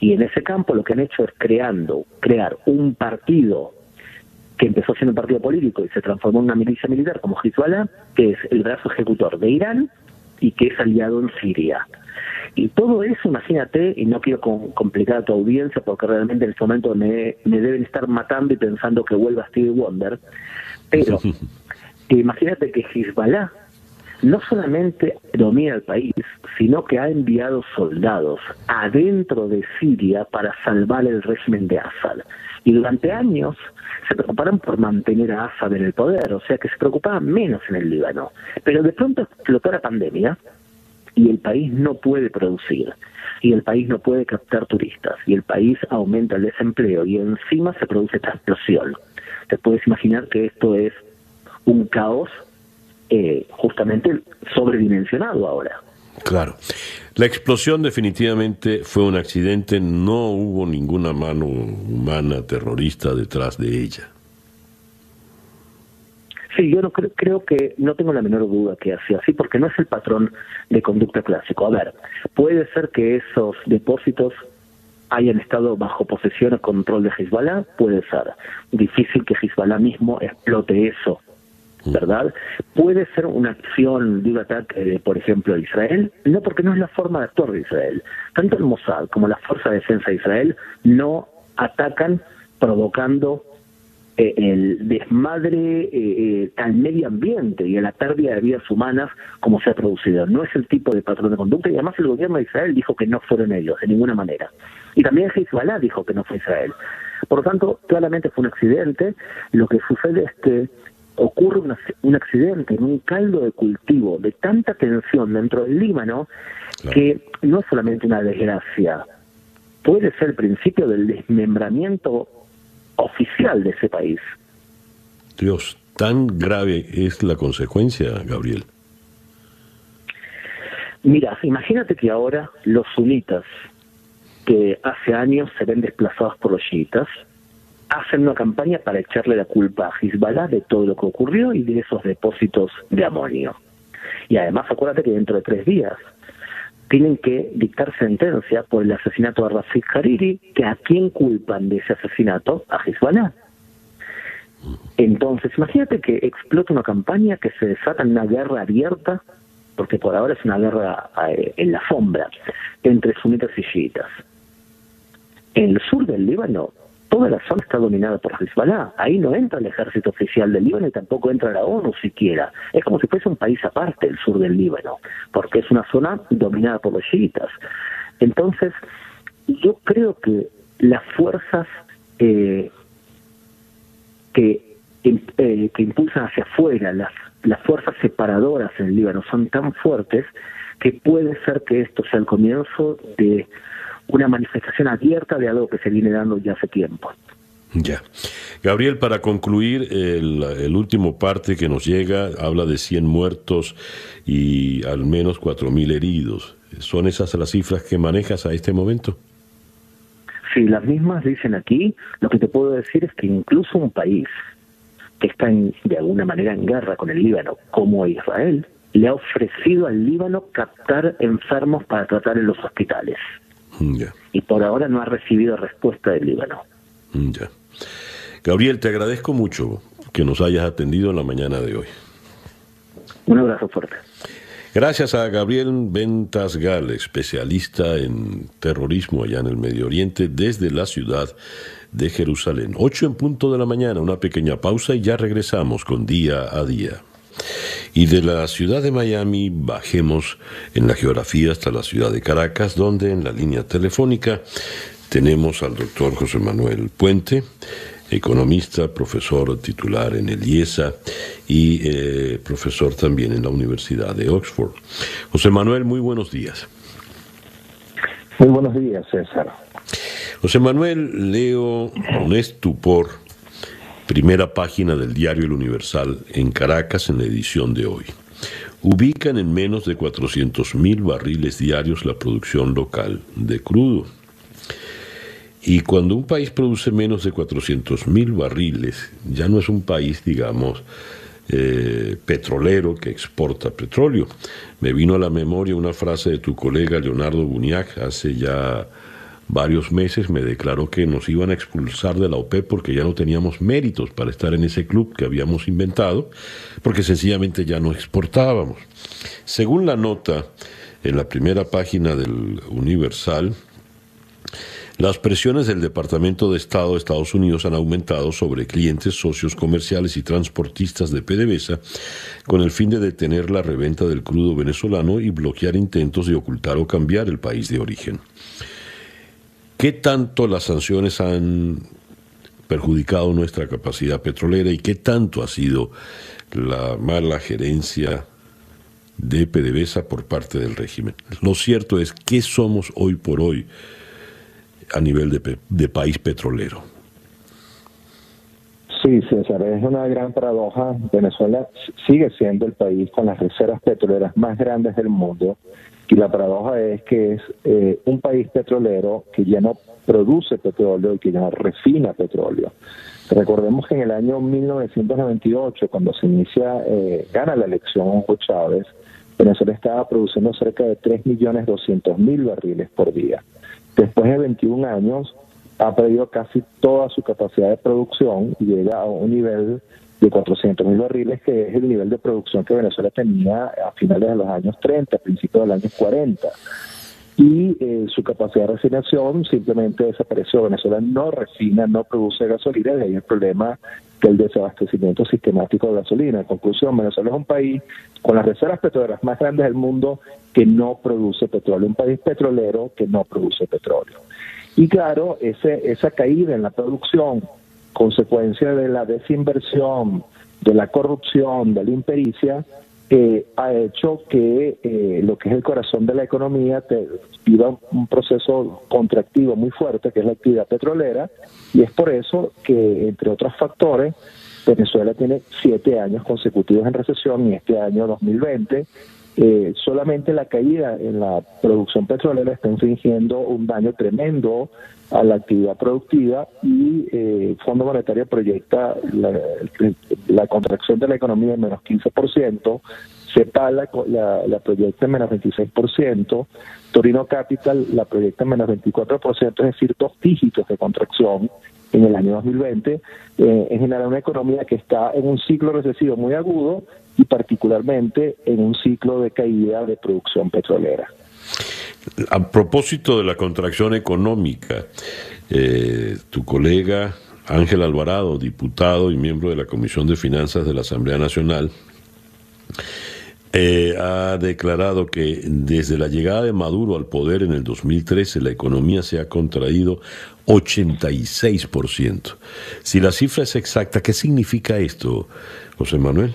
Y en ese campo lo que han hecho es creando, crear un partido que empezó siendo un partido político y se transformó en una milicia militar como Hezbollah, que es el brazo ejecutor de Irán y que es aliado en Siria. Y todo eso, imagínate, y no quiero complicar a tu audiencia porque realmente en este momento me, me deben estar matando y pensando que vuelva Stevie Wonder, pero [LAUGHS] imagínate que Hezbollah no solamente domina el país, sino que ha enviado soldados adentro de Siria para salvar el régimen de Assad. Y durante años se preocuparon por mantener a Assad en el poder, o sea que se preocupaban menos en el Líbano. Pero de pronto explotó la pandemia y el país no puede producir y el país no puede captar turistas y el país aumenta el desempleo y encima se produce esta explosión. Te puedes imaginar que esto es un caos eh, justamente sobredimensionado ahora. Claro. La explosión definitivamente fue un accidente, no hubo ninguna mano humana terrorista detrás de ella. Sí, yo no creo, creo que no tengo la menor duda que así así, porque no es el patrón de conducta clásico. A ver, puede ser que esos depósitos hayan estado bajo posesión o control de Hezbollah, puede ser. Difícil que Hezbollah mismo explote eso, ¿verdad? Puede ser una acción de un ataque, por ejemplo, a Israel, no porque no es la forma de actuar de Israel. Tanto el Mossad como la Fuerza de Defensa de Israel no atacan provocando eh, el desmadre eh, eh, al medio ambiente y a la pérdida de vidas humanas como se ha producido. No es el tipo de patrón de conducta y además el gobierno de Israel dijo que no fueron ellos, de ninguna manera. Y también Hezbollah dijo que no fue Israel. Por lo tanto, claramente fue un accidente. Lo que sucede es que ocurre un accidente en un caldo de cultivo de tanta tensión dentro del Líbano que no es solamente una desgracia, puede ser el principio del desmembramiento oficial de ese país. Dios, tan grave es la consecuencia, Gabriel. Mira, imagínate que ahora los sunitas, que hace años se ven desplazados por los chiitas, hacen una campaña para echarle la culpa a Hezbollah de todo lo que ocurrió y de esos depósitos de amonio. Y además acuérdate que dentro de tres días tienen que dictar sentencia por el asesinato de Rafik Hariri, que a quién culpan de ese asesinato, a Hezbollah. Entonces, imagínate que explota una campaña que se desata en una guerra abierta, porque por ahora es una guerra eh, en la sombra, entre sunitas y chiitas. En el sur del Líbano toda la zona está dominada por Hezbollah. Ahí no entra el ejército oficial del Líbano y tampoco entra la ONU siquiera. Es como si fuese un país aparte, el sur del Líbano, porque es una zona dominada por los chiitas. Entonces, yo creo que las fuerzas eh, que, eh, que impulsan hacia afuera, las, las fuerzas separadoras en el Líbano son tan fuertes que puede ser que esto sea el comienzo de una manifestación abierta de algo que se viene dando ya hace tiempo. Ya. Gabriel, para concluir, el, último parte que nos llega habla de 100 muertos y al menos 4.000 heridos. ¿Son esas las cifras que manejas a este momento? Sí, las mismas dicen aquí. Lo que te puedo decir es que incluso un país que está de alguna manera en guerra con el Líbano, como Israel, le ha ofrecido al Líbano captar enfermos para tratar en los hospitales. Y por ahora no ha recibido respuesta del Líbano. Ya. Gabriel, te agradezco mucho que nos hayas atendido en la mañana de hoy. Un abrazo fuerte. Gracias a Gabriel Ventas Gal, especialista en terrorismo allá en el Medio Oriente, desde la ciudad de Jerusalén. Ocho en punto de la mañana, una pequeña pausa y ya regresamos con día a día. Y de la ciudad de Miami bajemos en la geografía hasta la ciudad de Caracas, donde en la línea telefónica tenemos al doctor José Manuel Puente, economista, profesor titular en el IESA y eh, profesor también en la Universidad de Oxford. José Manuel, muy buenos días. Muy buenos días, César. José Manuel, leo con estupor primera página del diario El Universal en Caracas en la edición de hoy. Ubican en menos de 400 mil barriles diarios la producción local de crudo. Y cuando un país produce menos de 400 mil barriles, ya no es un país, digamos, eh, petrolero que exporta petróleo. Me vino a la memoria una frase de tu colega Leonardo Buniac hace ya varios meses me declaró que nos iban a expulsar de la OPEP porque ya no teníamos méritos para estar en ese club que habíamos inventado, porque sencillamente ya no exportábamos. Según la nota en la primera página del Universal, las presiones del Departamento de Estado de Estados Unidos han aumentado sobre clientes, socios comerciales y transportistas de PDVSA con el fin de detener la reventa del crudo venezolano y bloquear intentos de ocultar o cambiar el país de origen. ¿Qué tanto las sanciones han perjudicado nuestra capacidad petrolera y qué tanto ha sido la mala gerencia de PDVSA por parte del régimen? Lo cierto es que somos hoy por hoy a nivel de, de país petrolero. Sí, César, es una gran paradoja. Venezuela sigue siendo el país con las reservas petroleras más grandes del mundo y la paradoja es que es eh, un país petrolero que ya no produce petróleo y que ya refina petróleo. Recordemos que en el año 1998, cuando se inicia, eh, gana la elección Hugo Chávez, Venezuela estaba produciendo cerca de 3.200.000 barriles por día. Después de 21 años, ha perdido casi toda su capacidad de producción y llega a un nivel de 400 mil barriles, que es el nivel de producción que Venezuela tenía a finales de los años 30, a principios de los años 40. Y eh, su capacidad de refinación simplemente desapareció. Venezuela no refina, no produce gasolina, y ahí el problema del desabastecimiento sistemático de gasolina. En conclusión, Venezuela es un país con las reservas petroleras más grandes del mundo que no produce petróleo, un país petrolero que no produce petróleo. Y claro, ese, esa caída en la producción consecuencia de la desinversión, de la corrupción, de la impericia, eh, ha hecho que eh, lo que es el corazón de la economía te, viva un proceso contractivo muy fuerte, que es la actividad petrolera, y es por eso que, entre otros factores, Venezuela tiene siete años consecutivos en recesión y este año 2020 eh, solamente la caída en la producción petrolera está infringiendo un daño tremendo a la actividad productiva y el eh, Fondo Monetario proyecta la, contracción de la economía en menos 15%, CEPAL la, la, proyecta en menos 26%, Torino Capital la proyecta en menos 24%, es decir, dos dígitos de contracción en el año 2020, eh, en general una economía que está en un ciclo recesivo muy agudo y particularmente en un ciclo de caída de producción petrolera. A propósito de la contracción económica, eh, tu colega Ángel Alvarado, diputado y miembro de la Comisión de Finanzas de la Asamblea Nacional, eh, ha declarado que desde la llegada de Maduro al poder en el 2013 la economía se ha contraído 86%. Si la cifra es exacta, ¿qué significa esto, José Manuel?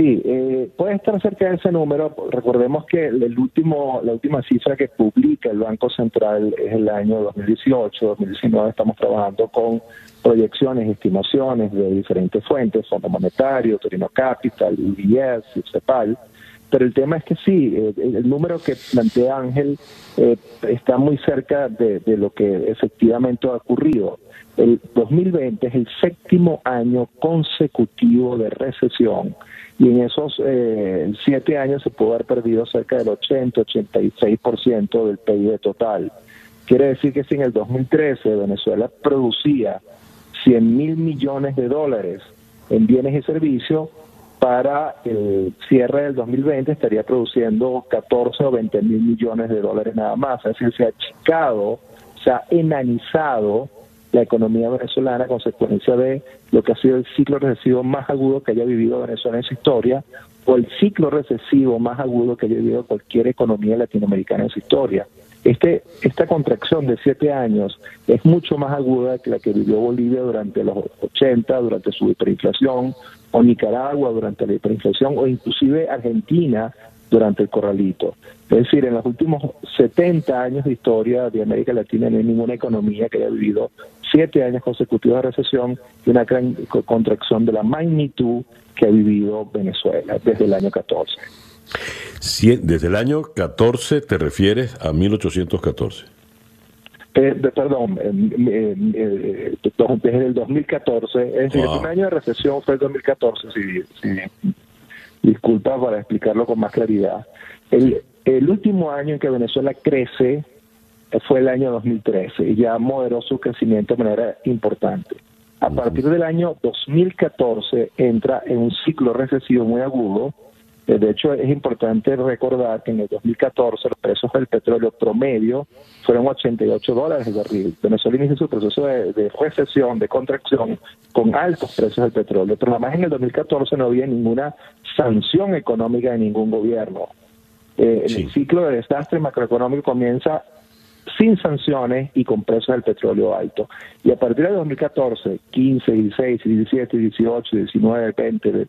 Sí, eh, puede estar cerca de ese número. Recordemos que el último, la última cifra que publica el Banco Central es el año 2018, 2019. Estamos trabajando con proyecciones, estimaciones de diferentes fuentes, Fondo Monetario, Torino Capital, UBS, CEPAL. Pero el tema es que sí, eh, el, número que plantea Ángel eh, está muy cerca de, de lo que efectivamente ha ocurrido. El 2020 es el séptimo año consecutivo de recesión y en esos eh, siete años se pudo haber perdido cerca del 80-86% del PIB total. Quiere decir que si en el 2013 Venezuela producía 100 mil millones de dólares en bienes y servicios, para el cierre del 2020 estaría produciendo 14 o 20 mil millones de dólares nada más. Es decir, se ha achicado, se ha enanizado la economía venezolana consecuencia de lo que ha sido el ciclo recesivo más agudo que haya vivido Venezuela en su historia o el ciclo recesivo más agudo que haya vivido cualquier economía latinoamericana en su historia. Este, esta contracción de siete años es mucho más aguda que la que vivió Bolivia durante los 80, durante su hiperinflación, o Nicaragua durante la hiperinflación, o inclusive Argentina durante el corralito. Es decir, en los últimos 70 años de historia de América Latina no hay ninguna economía que haya vivido siete años consecutivos de recesión y una gran contracción de la magnitud que ha vivido Venezuela desde el año 14 desde el año 14 te refieres a 1814. Eh, perdón, eh, eh, desde el 2014, es decir, el año de recesión fue el 2014, si, disculpa para explicarlo con más claridad. El, el último año en que Venezuela crece fue el año 2013 y ya moderó su crecimiento de manera importante. A partir del año 2014 entra en un ciclo recesivo muy agudo de hecho, es importante recordar que en el 2014 los precios del petróleo promedio fueron 88 dólares el barril. Venezuela inició su proceso de, recesión, de contracción, con altos precios del petróleo, pero además en el 2014 no había ninguna sanción económica de ningún gobierno. Eh, El ciclo de desastre macroeconómico comienza sin sanciones y con precios del petróleo alto. Y a partir de 2014, 15, 16, 17, 18, 19, 20,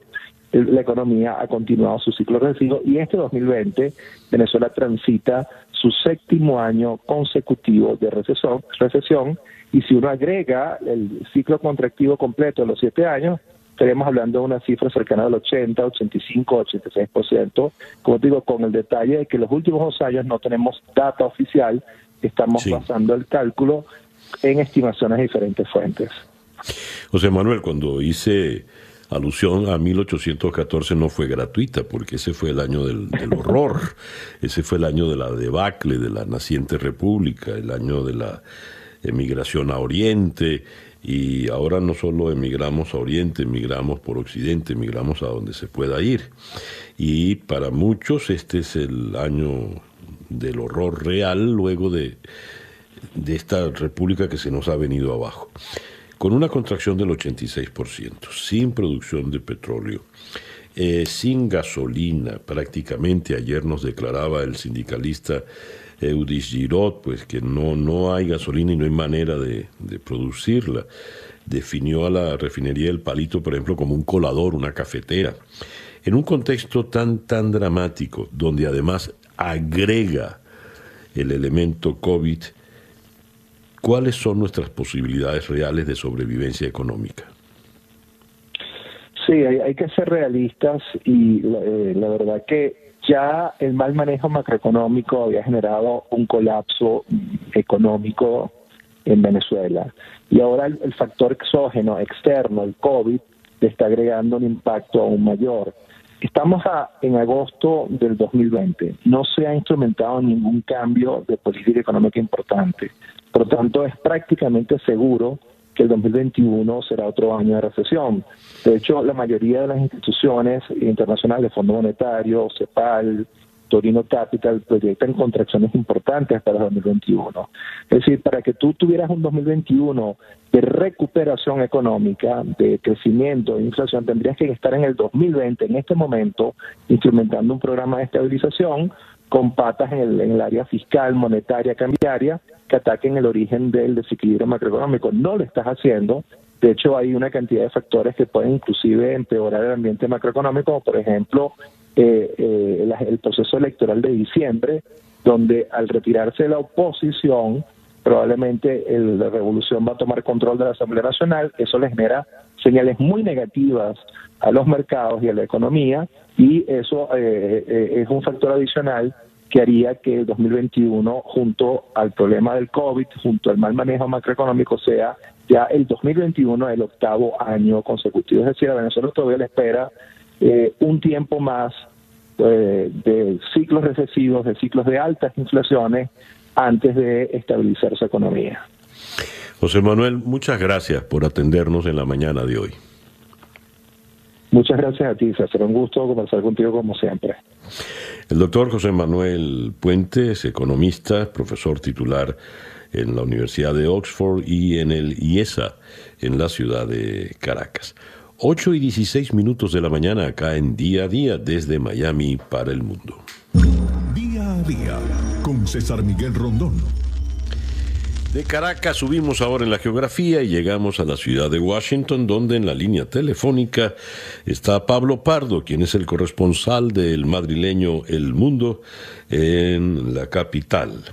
la economía ha continuado su ciclo recesivo y este 2020 Venezuela transita su séptimo año consecutivo de recesión, recesión y si uno agrega el ciclo contractivo completo de los siete años, estaríamos hablando de una cifra cercana al 80, 85, 86%. Como digo, con el detalle de que los últimos dos años no tenemos data oficial, estamos basando el cálculo en estimaciones de diferentes fuentes. José Manuel, cuando hice alusión a 1814 no fue gratuita, porque ese fue el año del, horror, [LAUGHS] ese fue el año de la debacle de la naciente república, el año de la emigración a Oriente, y ahora no solo emigramos a Oriente, emigramos por Occidente, emigramos a donde se pueda ir. Y para muchos este es el año del horror real luego de, de esta república que se nos ha venido abajo con una contracción del 86%, sin producción de petróleo, eh, sin gasolina, prácticamente ayer nos declaraba el sindicalista Eudis Girot, pues que no, no hay gasolina y no hay manera de, de producirla. Definió a la refinería El Palito, por ejemplo, como un colador, una cafetera. En un contexto tan, tan dramático, donde además agrega el elemento COVID, ¿cuáles son nuestras posibilidades reales de sobrevivencia económica? Sí, hay, que ser realistas y eh, la verdad que ya el mal manejo macroeconómico había generado un colapso económico en Venezuela. Y ahora el, factor exógeno, externo, el COVID, le está agregando un impacto aún mayor. Estamos en agosto del 2020. No se ha instrumentado ningún cambio de política económica importante. Por lo tanto, es prácticamente seguro que el 2021 será otro año de recesión. De hecho, la mayoría de las instituciones internacionales, Fondo Monetario, CEPAL, Torino Capital, proyectan contracciones importantes para el 2021. Es decir, para que tú tuvieras un 2021 de recuperación económica, de crecimiento, de inflación, tendrías que estar en el 2020, en este momento, instrumentando un programa de estabilización con patas en el, en el área fiscal, monetaria, cambiaria, que ataquen el origen del desequilibrio macroeconómico. No lo estás haciendo. De hecho, hay una cantidad de factores que pueden inclusive empeorar el ambiente macroeconómico, como por ejemplo eh, eh, el, proceso electoral de diciembre, donde al retirarse la oposición, probablemente la revolución va a tomar control de la Asamblea Nacional, eso le genera señales muy negativas a los mercados y a la economía, y eso eh, eh, es un factor adicional que haría que el 2021, junto al problema del COVID, junto al mal manejo macroeconómico, sea ya el 2021 el octavo año consecutivo. Es decir, a Venezuela todavía le espera eh, un tiempo más de ciclos recesivos, de ciclos de altas inflaciones, antes de estabilizar su economía. José Manuel, muchas gracias por atendernos en la mañana de hoy. Muchas gracias a ti, César. Un gusto conversar contigo como siempre. El doctor José Manuel Puente es economista, profesor titular en la Universidad de Oxford y en el IESA en la ciudad de Caracas. 8 y 16 minutos de la mañana acá en Día a Día desde Miami para el mundo. Día a Día con César Miguel Rondón. De Caracas subimos ahora en la geografía y llegamos a la ciudad de Washington, donde en la línea telefónica está Pablo Pardo, quien es el corresponsal del madrileño El Mundo en la capital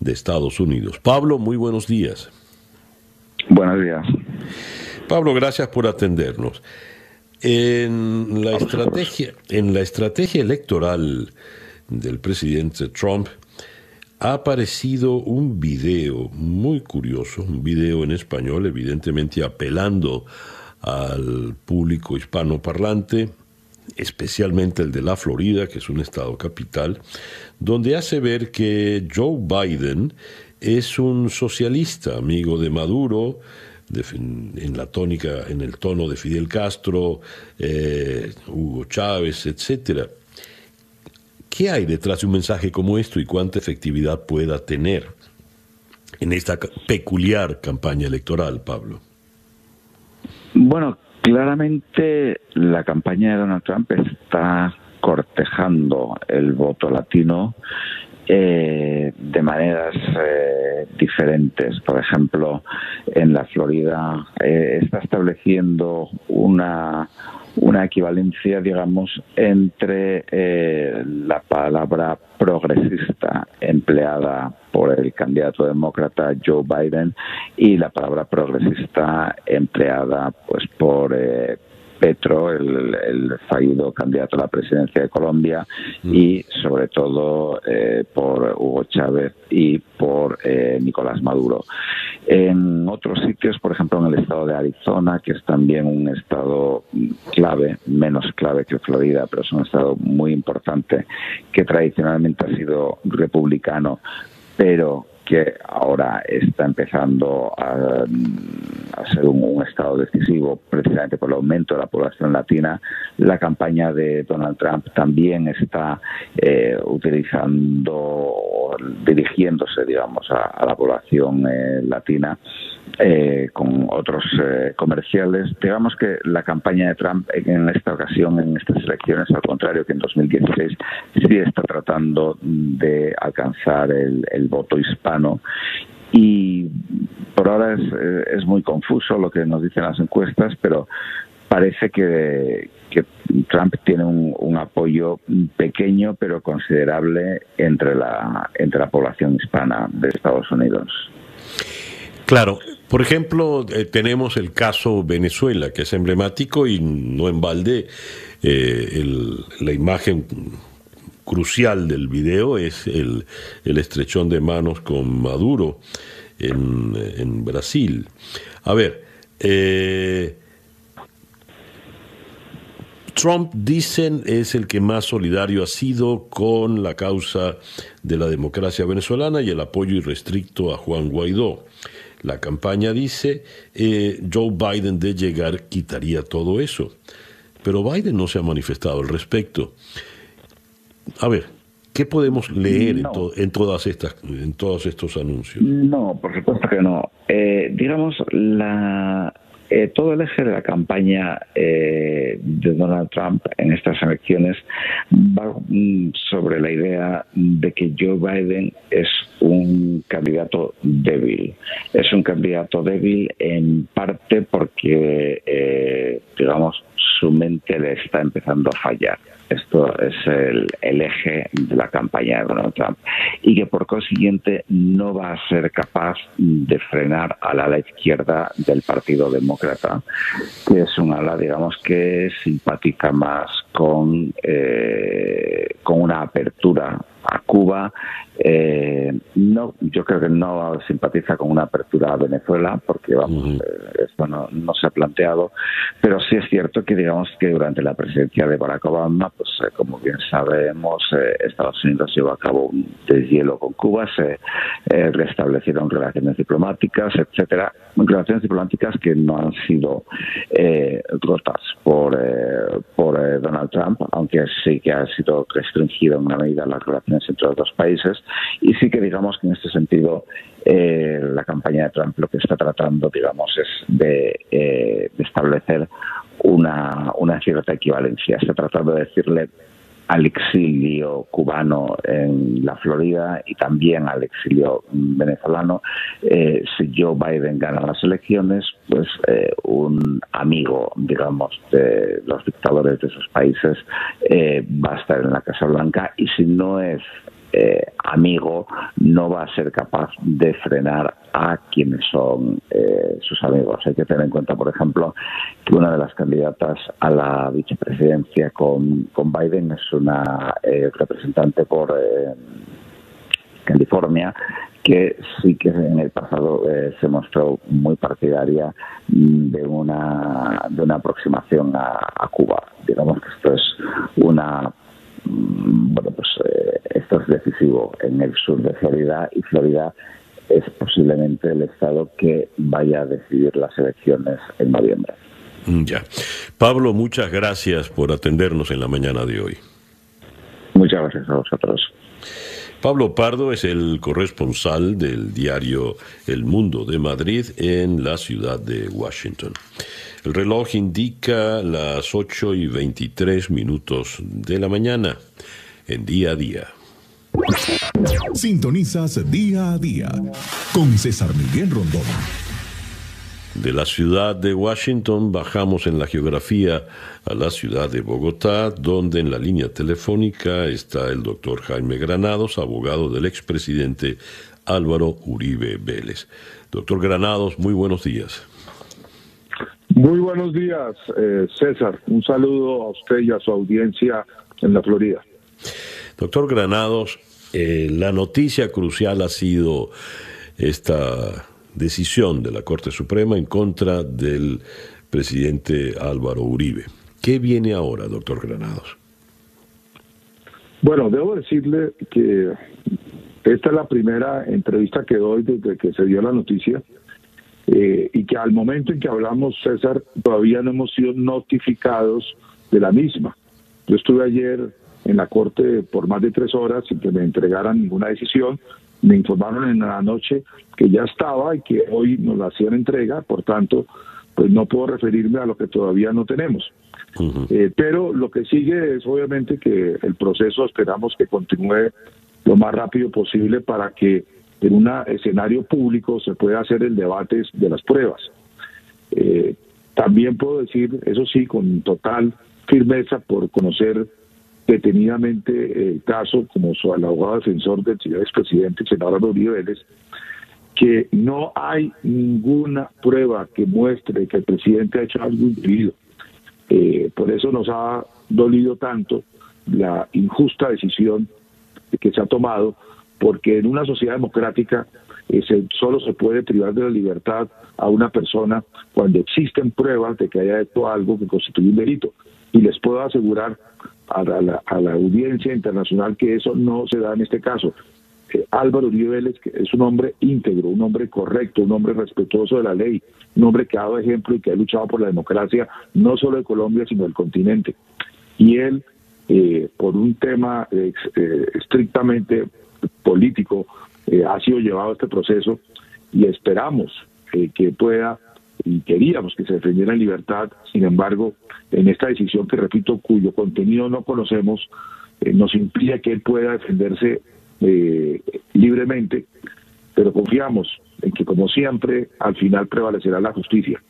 de Estados Unidos. Pablo, muy buenos días. Buenos días. Pablo, gracias por atendernos. En la estrategia, en la estrategia electoral del presidente Trump, ha aparecido un video muy curioso, un video en español, evidentemente apelando al público hispanoparlante, especialmente el de la Florida, que es un estado capital, donde hace ver que Joe Biden es un socialista, amigo de Maduro, en la tónica, en el tono de Fidel Castro, eh, Hugo Chávez, etcétera. ¿Qué hay detrás de un mensaje como esto y cuánta efectividad pueda tener en esta peculiar campaña electoral, Pablo? Bueno, claramente la campaña de Donald Trump está cortejando el voto latino eh, de maneras eh, diferentes. Por ejemplo, en la Florida eh, está estableciendo una una equivalencia, digamos, entre eh, la palabra progresista empleada por el candidato demócrata Joe Biden y la palabra progresista empleada pues por eh, Petro, el, fallido candidato a la presidencia de Colombia, mm. y sobre todo eh, por Hugo Chávez y por eh, Nicolás Maduro. En otros sitios, por ejemplo en el estado de Arizona, que es también un estado clave, menos clave que Florida, pero es un estado muy importante, que tradicionalmente ha sido republicano, pero que ahora está empezando a, ser un, estado decisivo precisamente por el aumento de la población latina. La campaña de Donald Trump también está eh, utilizando, dirigiéndose, digamos, a, la población eh, latina eh, con otros eh, comerciales. Digamos que la campaña de Trump en esta ocasión, en estas elecciones, al contrario que en 2016, sí está tratando de alcanzar el, voto hispano y por ahora es, eh, es, muy confuso lo que nos dicen las encuestas, pero parece que, Trump tiene un, un, apoyo pequeño pero considerable entre la, entre la población hispana de Estados Unidos. Claro, por ejemplo, eh, tenemos el caso Venezuela, que es emblemático y no en balde eh, la imagen crucial del video es el, estrechón de manos con Maduro en, Brasil. A ver, eh, Trump, dicen, es el que más solidario ha sido con la causa de la democracia venezolana y el apoyo irrestricto a Juan Guaidó. La campaña dice, eh, Joe Biden de llegar quitaría todo eso. Pero Biden no se ha manifestado al respecto. A ver, ¿qué podemos leer en, todas estas, en todos estos anuncios? No, por supuesto que no. Eh, digamos, la, eh, todo el eje de la campaña eh, de Donald Trump en estas elecciones va mm, sobre la idea de que Joe Biden es un candidato débil. Es un candidato débil en parte porque, eh, digamos, su mente le está empezando a fallar. Esto es el, eje de la campaña de Donald Trump. Y que por consiguiente no va a ser capaz de frenar al ala izquierda del Partido Demócrata, que es un ala, digamos, que simpatiza más con, eh, con una apertura a Cuba. Eh, no, yo creo que no simpatiza con una apertura a Venezuela, porque vamos, eh, esto no, no, se ha planteado, pero sí es cierto que digamos que durante la presidencia de Barack Obama pues eh, como bien sabemos, eh, Estados Unidos llevó a cabo un deshielo con Cuba, se restablecieron relaciones diplomáticas, etcétera, relaciones diplomáticas que no han sido rotas por, por Donald Trump, aunque sí que ha sido restringido en una medida las relaciones entre los dos países, y sí que digamos que en este sentido la campaña de Trump lo que está tratando, digamos, es de, de establecer una, cierta equivalencia. Se ha tratado de decirle al exilio cubano en la Florida y también al exilio venezolano, eh, si Joe Biden gana las elecciones, pues eh, un amigo, digamos, de los dictadores de esos países eh, va a estar en la Casa Blanca. Y si no es eh, amigo no va a ser capaz de frenar a quienes son eh, sus amigos. Hay que tener en cuenta, por ejemplo, que una de las candidatas a la vicepresidencia con, con Biden es una eh, representante por California que sí que en el pasado se mostró muy partidaria de una de una aproximación a, a Cuba. Digamos que esto es una bueno, pues eh, esto es decisivo en el sur de Florida y Florida es posiblemente el estado que vaya a decidir las elecciones en noviembre. Mm, ya. Pablo, muchas gracias por atendernos en la mañana de hoy. Muchas gracias a vosotros. Pablo Pardo es el corresponsal del diario El Mundo de Madrid en la ciudad de Washington. El reloj indica las 8 y 23 minutos de la mañana en día a día. Sintonizas día a día con César Miguel Rondón. De la ciudad de Washington bajamos en la geografía a la ciudad de Bogotá, donde en la línea telefónica está el doctor Jaime Granados, abogado del expresidente Álvaro Uribe Vélez. Doctor Granados, muy buenos días. Muy buenos días, eh, César. Un saludo a usted y a su audiencia en la Florida. Doctor Granados, eh, la noticia crucial ha sido esta decisión de la Corte Suprema en contra del presidente Álvaro Uribe. ¿Qué viene ahora, doctor Granados? Bueno, debo decirle que esta es la primera entrevista que doy desde que se dio la noticia eh, y que al momento en que hablamos, César, todavía no hemos sido notificados de la misma. Yo estuve ayer en la Corte por más de tres horas sin que me entregaran ninguna decisión. Me informaron en la noche que ya estaba y que hoy nos la hacían entrega, por tanto, pues no puedo referirme a lo que todavía no tenemos. Eh, pero lo que sigue es obviamente que el proceso esperamos que continúe lo más rápido posible para que en un escenario público se puede hacer el debate de las pruebas. Eh, también puedo decir, eso sí, con total firmeza por conocer detenidamente el caso como su, abogado defensor del señor expresidente, el senador Rodríguez Vélez, que no hay ninguna prueba que muestre que el presidente ha hecho algo indebido. Eh, por eso nos ha dolido tanto la injusta decisión que se ha tomado porque en una sociedad democrática eh, solo se puede privar de la libertad a una persona cuando existen pruebas de que haya hecho algo que constituye un delito. Y les puedo asegurar a la, audiencia internacional que eso no se da en este caso. Eh, Álvaro Uribe Vélez es un hombre íntegro, un hombre correcto, un hombre respetuoso de la ley, un hombre que ha dado ejemplo y que ha luchado por la democracia no solo de Colombia, sino del continente. Y él, eh, por un tema estrictamente político eh, ha sido llevado a este proceso y esperamos eh, que pueda y queríamos que se defendiera en libertad, sin embargo, en esta decisión que repito, cuyo contenido no conocemos, eh, nos impide que él pueda defenderse libremente, pero confiamos en que, como siempre, al final prevalecerá la justicia.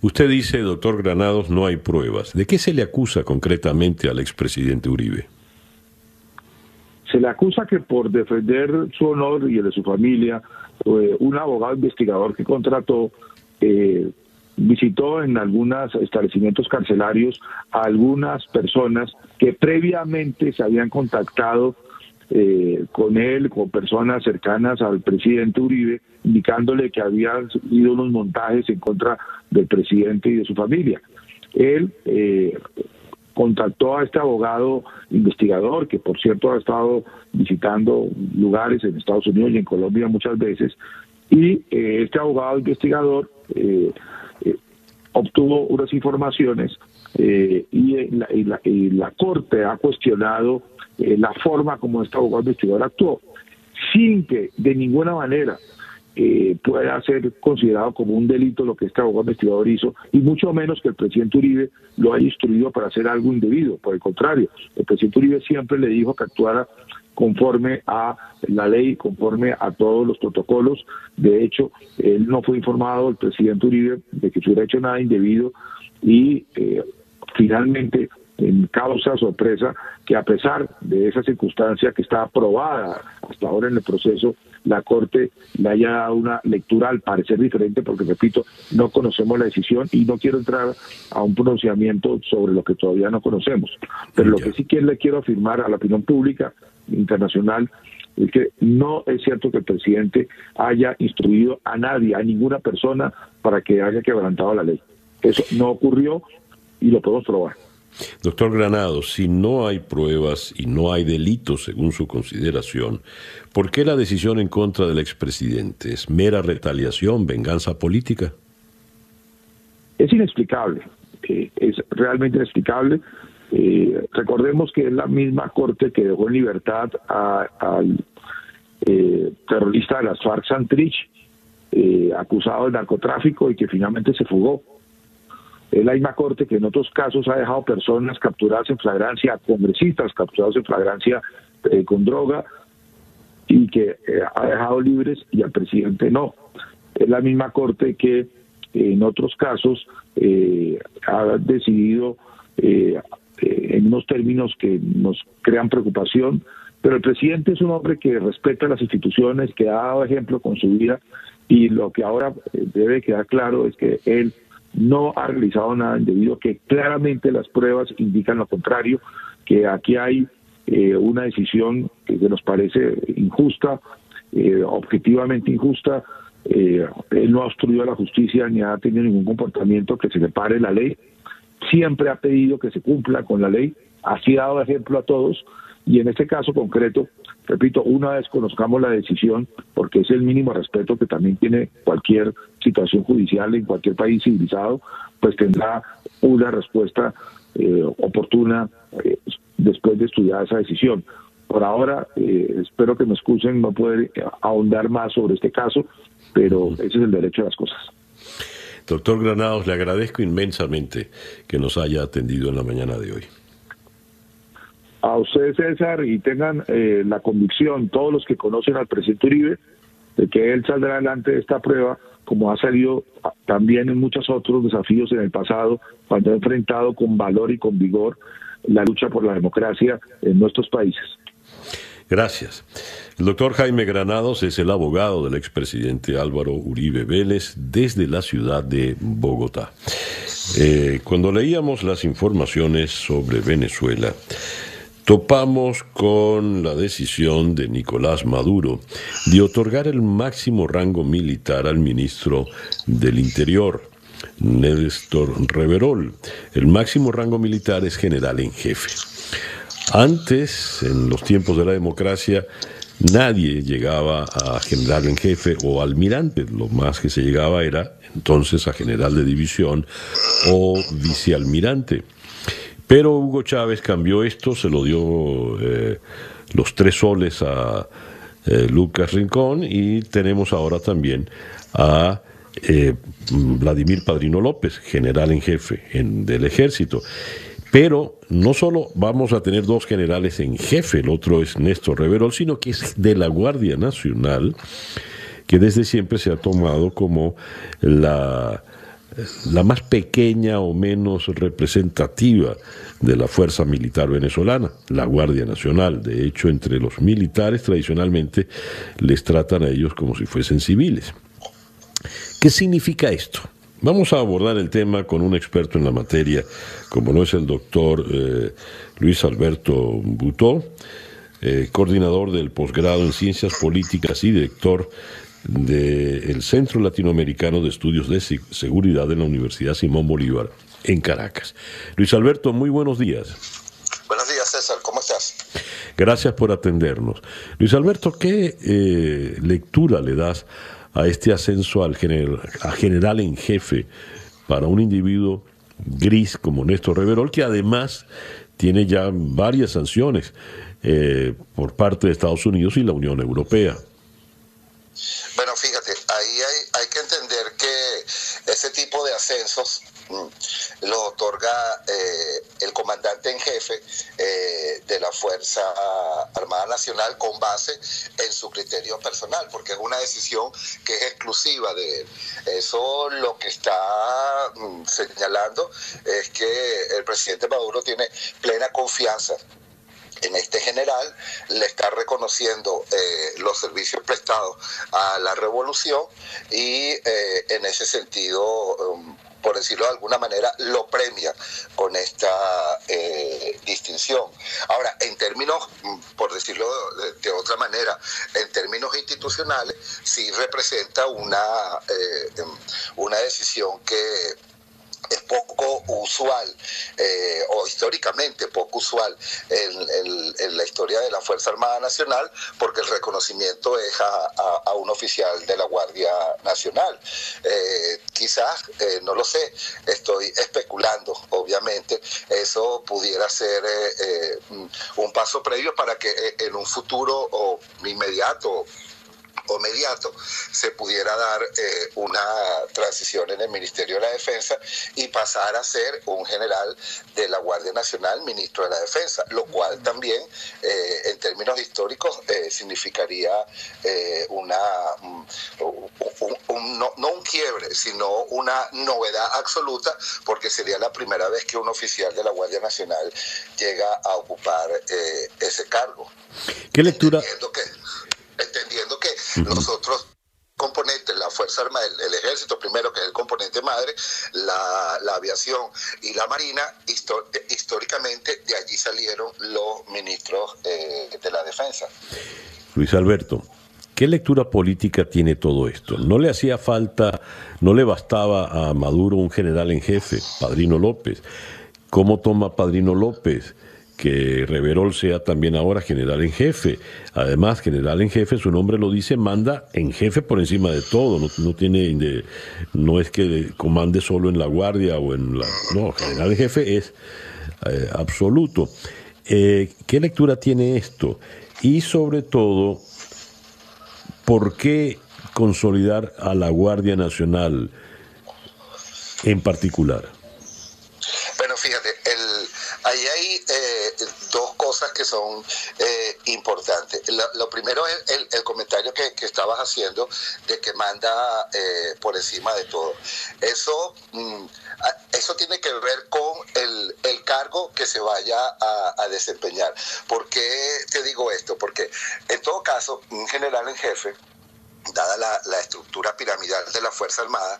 Usted dice, doctor Granados, no hay pruebas. ¿De qué se le acusa concretamente al expresidente Uribe? Se le acusa que por defender su honor y el de su familia, eh, un abogado investigador que contrató eh, visitó en algunos establecimientos carcelarios a algunas personas que previamente se habían contactado eh, con él, con personas cercanas al presidente Uribe, indicándole que habían ido unos montajes en contra del presidente y de su familia. Él contactó a este abogado investigador, que por cierto ha estado visitando lugares en Estados Unidos y en Colombia muchas veces, y eh, este abogado investigador eh, eh, obtuvo unas informaciones y la, y, la, Corte ha cuestionado la forma como este abogado investigador actuó, sin que de ninguna manera eh, pueda ser considerado como un delito lo que este abogado investigador hizo, y mucho menos que el presidente Uribe lo haya instruido para hacer algo indebido. Por el contrario, el presidente Uribe siempre le dijo que actuara conforme a la ley, conforme a todos los protocolos. De hecho, él no fue informado, el presidente Uribe, de que se hubiera hecho nada indebido y eh, finalmente en causa sorpresa que a pesar de esa circunstancia que está aprobada hasta ahora en el proceso, la Corte le haya dado una lectura al parecer diferente, porque repito, no conocemos la decisión y no quiero entrar a un pronunciamiento sobre lo que todavía no conocemos. Pero lo que sí que le quiero afirmar a la opinión pública internacional es que no es cierto que el presidente haya instruido a nadie, a ninguna persona, para que haya quebrantado la ley. Eso no ocurrió y lo podemos probar. Doctor Granado, si no hay pruebas y no hay delitos según su consideración, ¿por qué la decisión en contra del expresidente? ¿Es mera retaliación, venganza política? Es inexplicable, eh, es realmente inexplicable. Eh, recordemos que es la misma corte que dejó en libertad al eh, terrorista de las FARC, Santrich, acusado de narcotráfico y que finalmente se fugó es la misma corte que en otros casos ha dejado personas capturadas en flagrancia, congresistas capturados en flagrancia eh, con droga y que eh, ha dejado libres y al presidente no. Es la misma corte que eh, en otros casos ha decidido en unos términos que nos crean preocupación, pero el presidente es un hombre que respeta las instituciones, que ha dado ejemplo con su vida y lo que ahora debe quedar claro es que él no ha realizado nada indebido, que claramente las pruebas indican lo contrario, que aquí hay eh, una decisión que, nos parece injusta, eh, objetivamente injusta. Eh, él no ha obstruido a la justicia ni ha tenido ningún comportamiento que se le pare la ley. Siempre ha pedido que se cumpla con la ley. Así ha dado ejemplo a todos. Y en este caso concreto, repito, una vez conozcamos la decisión, porque es el mínimo respeto que también tiene cualquier situación judicial en cualquier país civilizado, pues tendrá una respuesta eh, oportuna eh, después de estudiar esa decisión. Por ahora, eh, espero que me excusen no poder ahondar más sobre este caso, pero ese es el derecho de las cosas. Doctor Granados, le agradezco inmensamente que nos haya atendido en la mañana de hoy a usted, César, y tengan eh, la convicción, todos los que conocen al presidente Uribe, de que él saldrá adelante de esta prueba, como ha salido también en muchos otros desafíos en el pasado, cuando ha enfrentado con valor y con vigor la lucha por la democracia en nuestros países. Gracias. El doctor Jaime Granados es el abogado del expresidente Álvaro Uribe Vélez desde la ciudad de Bogotá. Eh, cuando leíamos las informaciones sobre Venezuela, topamos con la decisión de Nicolás Maduro de otorgar el máximo rango militar al ministro del Interior, Néstor Reverol. El máximo rango militar es general en jefe. Antes, en los tiempos de la democracia, nadie llegaba a general en jefe o almirante. Lo más que se llegaba era entonces a general de división o vicealmirante. Pero Hugo Chávez cambió esto, se lo dio eh, los tres soles a eh, Lucas Rincón y tenemos ahora también a eh, Vladimir Padrino López, general en jefe del ejército. Pero no solo vamos a tener dos generales en jefe, el otro es Néstor Reverol, sino que es de la Guardia Nacional, que desde siempre se ha tomado como la la más pequeña o menos representativa de la fuerza militar venezolana, la Guardia Nacional. De hecho, entre los militares tradicionalmente les tratan a ellos como si fuesen civiles. ¿Qué significa esto? Vamos a abordar el tema con un experto en la materia, como lo es el doctor eh, Luis Alberto Butó, eh, coordinador del posgrado en Ciencias Políticas y director del Centro Latinoamericano de Estudios de Seguridad de la Universidad Simón Bolívar en Caracas. Luis Alberto, muy buenos días. Buenos días, César, ¿cómo estás? Gracias por atendernos. Luis Alberto, ¿qué eh, lectura le das a este ascenso al general, a general en jefe para un individuo gris como Néstor Reverol, que además tiene ya varias sanciones eh, por parte de Estados Unidos y la Unión Europea. Bueno, fíjate, ahí hay, hay que entender que ese tipo de ascensos mm, lo otorga eh, el comandante en jefe eh, de la Fuerza Armada Nacional con base en su criterio personal, porque es una decisión que es exclusiva de él. Eso lo que está mm, señalando es que el presidente Maduro tiene plena confianza en este general le está reconociendo eh, los servicios prestados a la revolución y eh, en ese sentido, um, por decirlo de alguna manera, lo premia con esta eh, distinción. Ahora, en términos, mm, por decirlo de, de, otra manera, en términos institucionales, sí representa una, una decisión que es poco usual, eh, o históricamente poco usual en, la historia de la Fuerza Armada Nacional, porque el reconocimiento es a, un oficial de la Guardia Nacional. Eh, quizás, eh, no lo sé, estoy especulando, obviamente, eso pudiera ser eh, un paso previo para que eh, en un futuro o inmediato o mediato se pudiera dar eh, una transición en el Ministerio de la Defensa y pasar a ser un general de la Guardia Nacional, ministro de la Defensa, lo cual también eh, en términos históricos eh, significaría eh, una, un, un, un, no, no, un quiebre, sino una novedad absoluta, porque sería la primera vez que un oficial de la Guardia Nacional llega a ocupar eh, ese cargo. ¿Qué lectura? Entendiendo que uh -huh. los otros componentes, la Fuerza Armada, el, el, Ejército primero, que es el componente madre, la, la aviación y la Marina, históricamente de allí salieron los ministros eh, de la Defensa. Luis Alberto, ¿qué lectura política tiene todo esto? ¿No le hacía falta, no le bastaba a Maduro un general en jefe, Padrino López? ¿Cómo toma Padrino López? Que Reverol sea también ahora general en jefe. Además, general en jefe, su nombre lo dice, manda en jefe por encima de todo. No, no tiene, no es que comande solo en la guardia o en la, no, general en jefe es eh, absoluto. Eh, ¿Qué lectura tiene esto? Y sobre todo, ¿por qué consolidar a la Guardia Nacional en particular? Ahí hay eh, dos cosas que son eh, importantes. Lo, lo, primero es el, el comentario que, que, estabas haciendo de que manda eh, por encima de todo. Eso, mm, eso tiene que ver con el, el cargo que se vaya a, a, desempeñar. ¿Por qué te digo esto? Porque en todo caso, un general en jefe, dada la, estructura piramidal de la Fuerza Armada,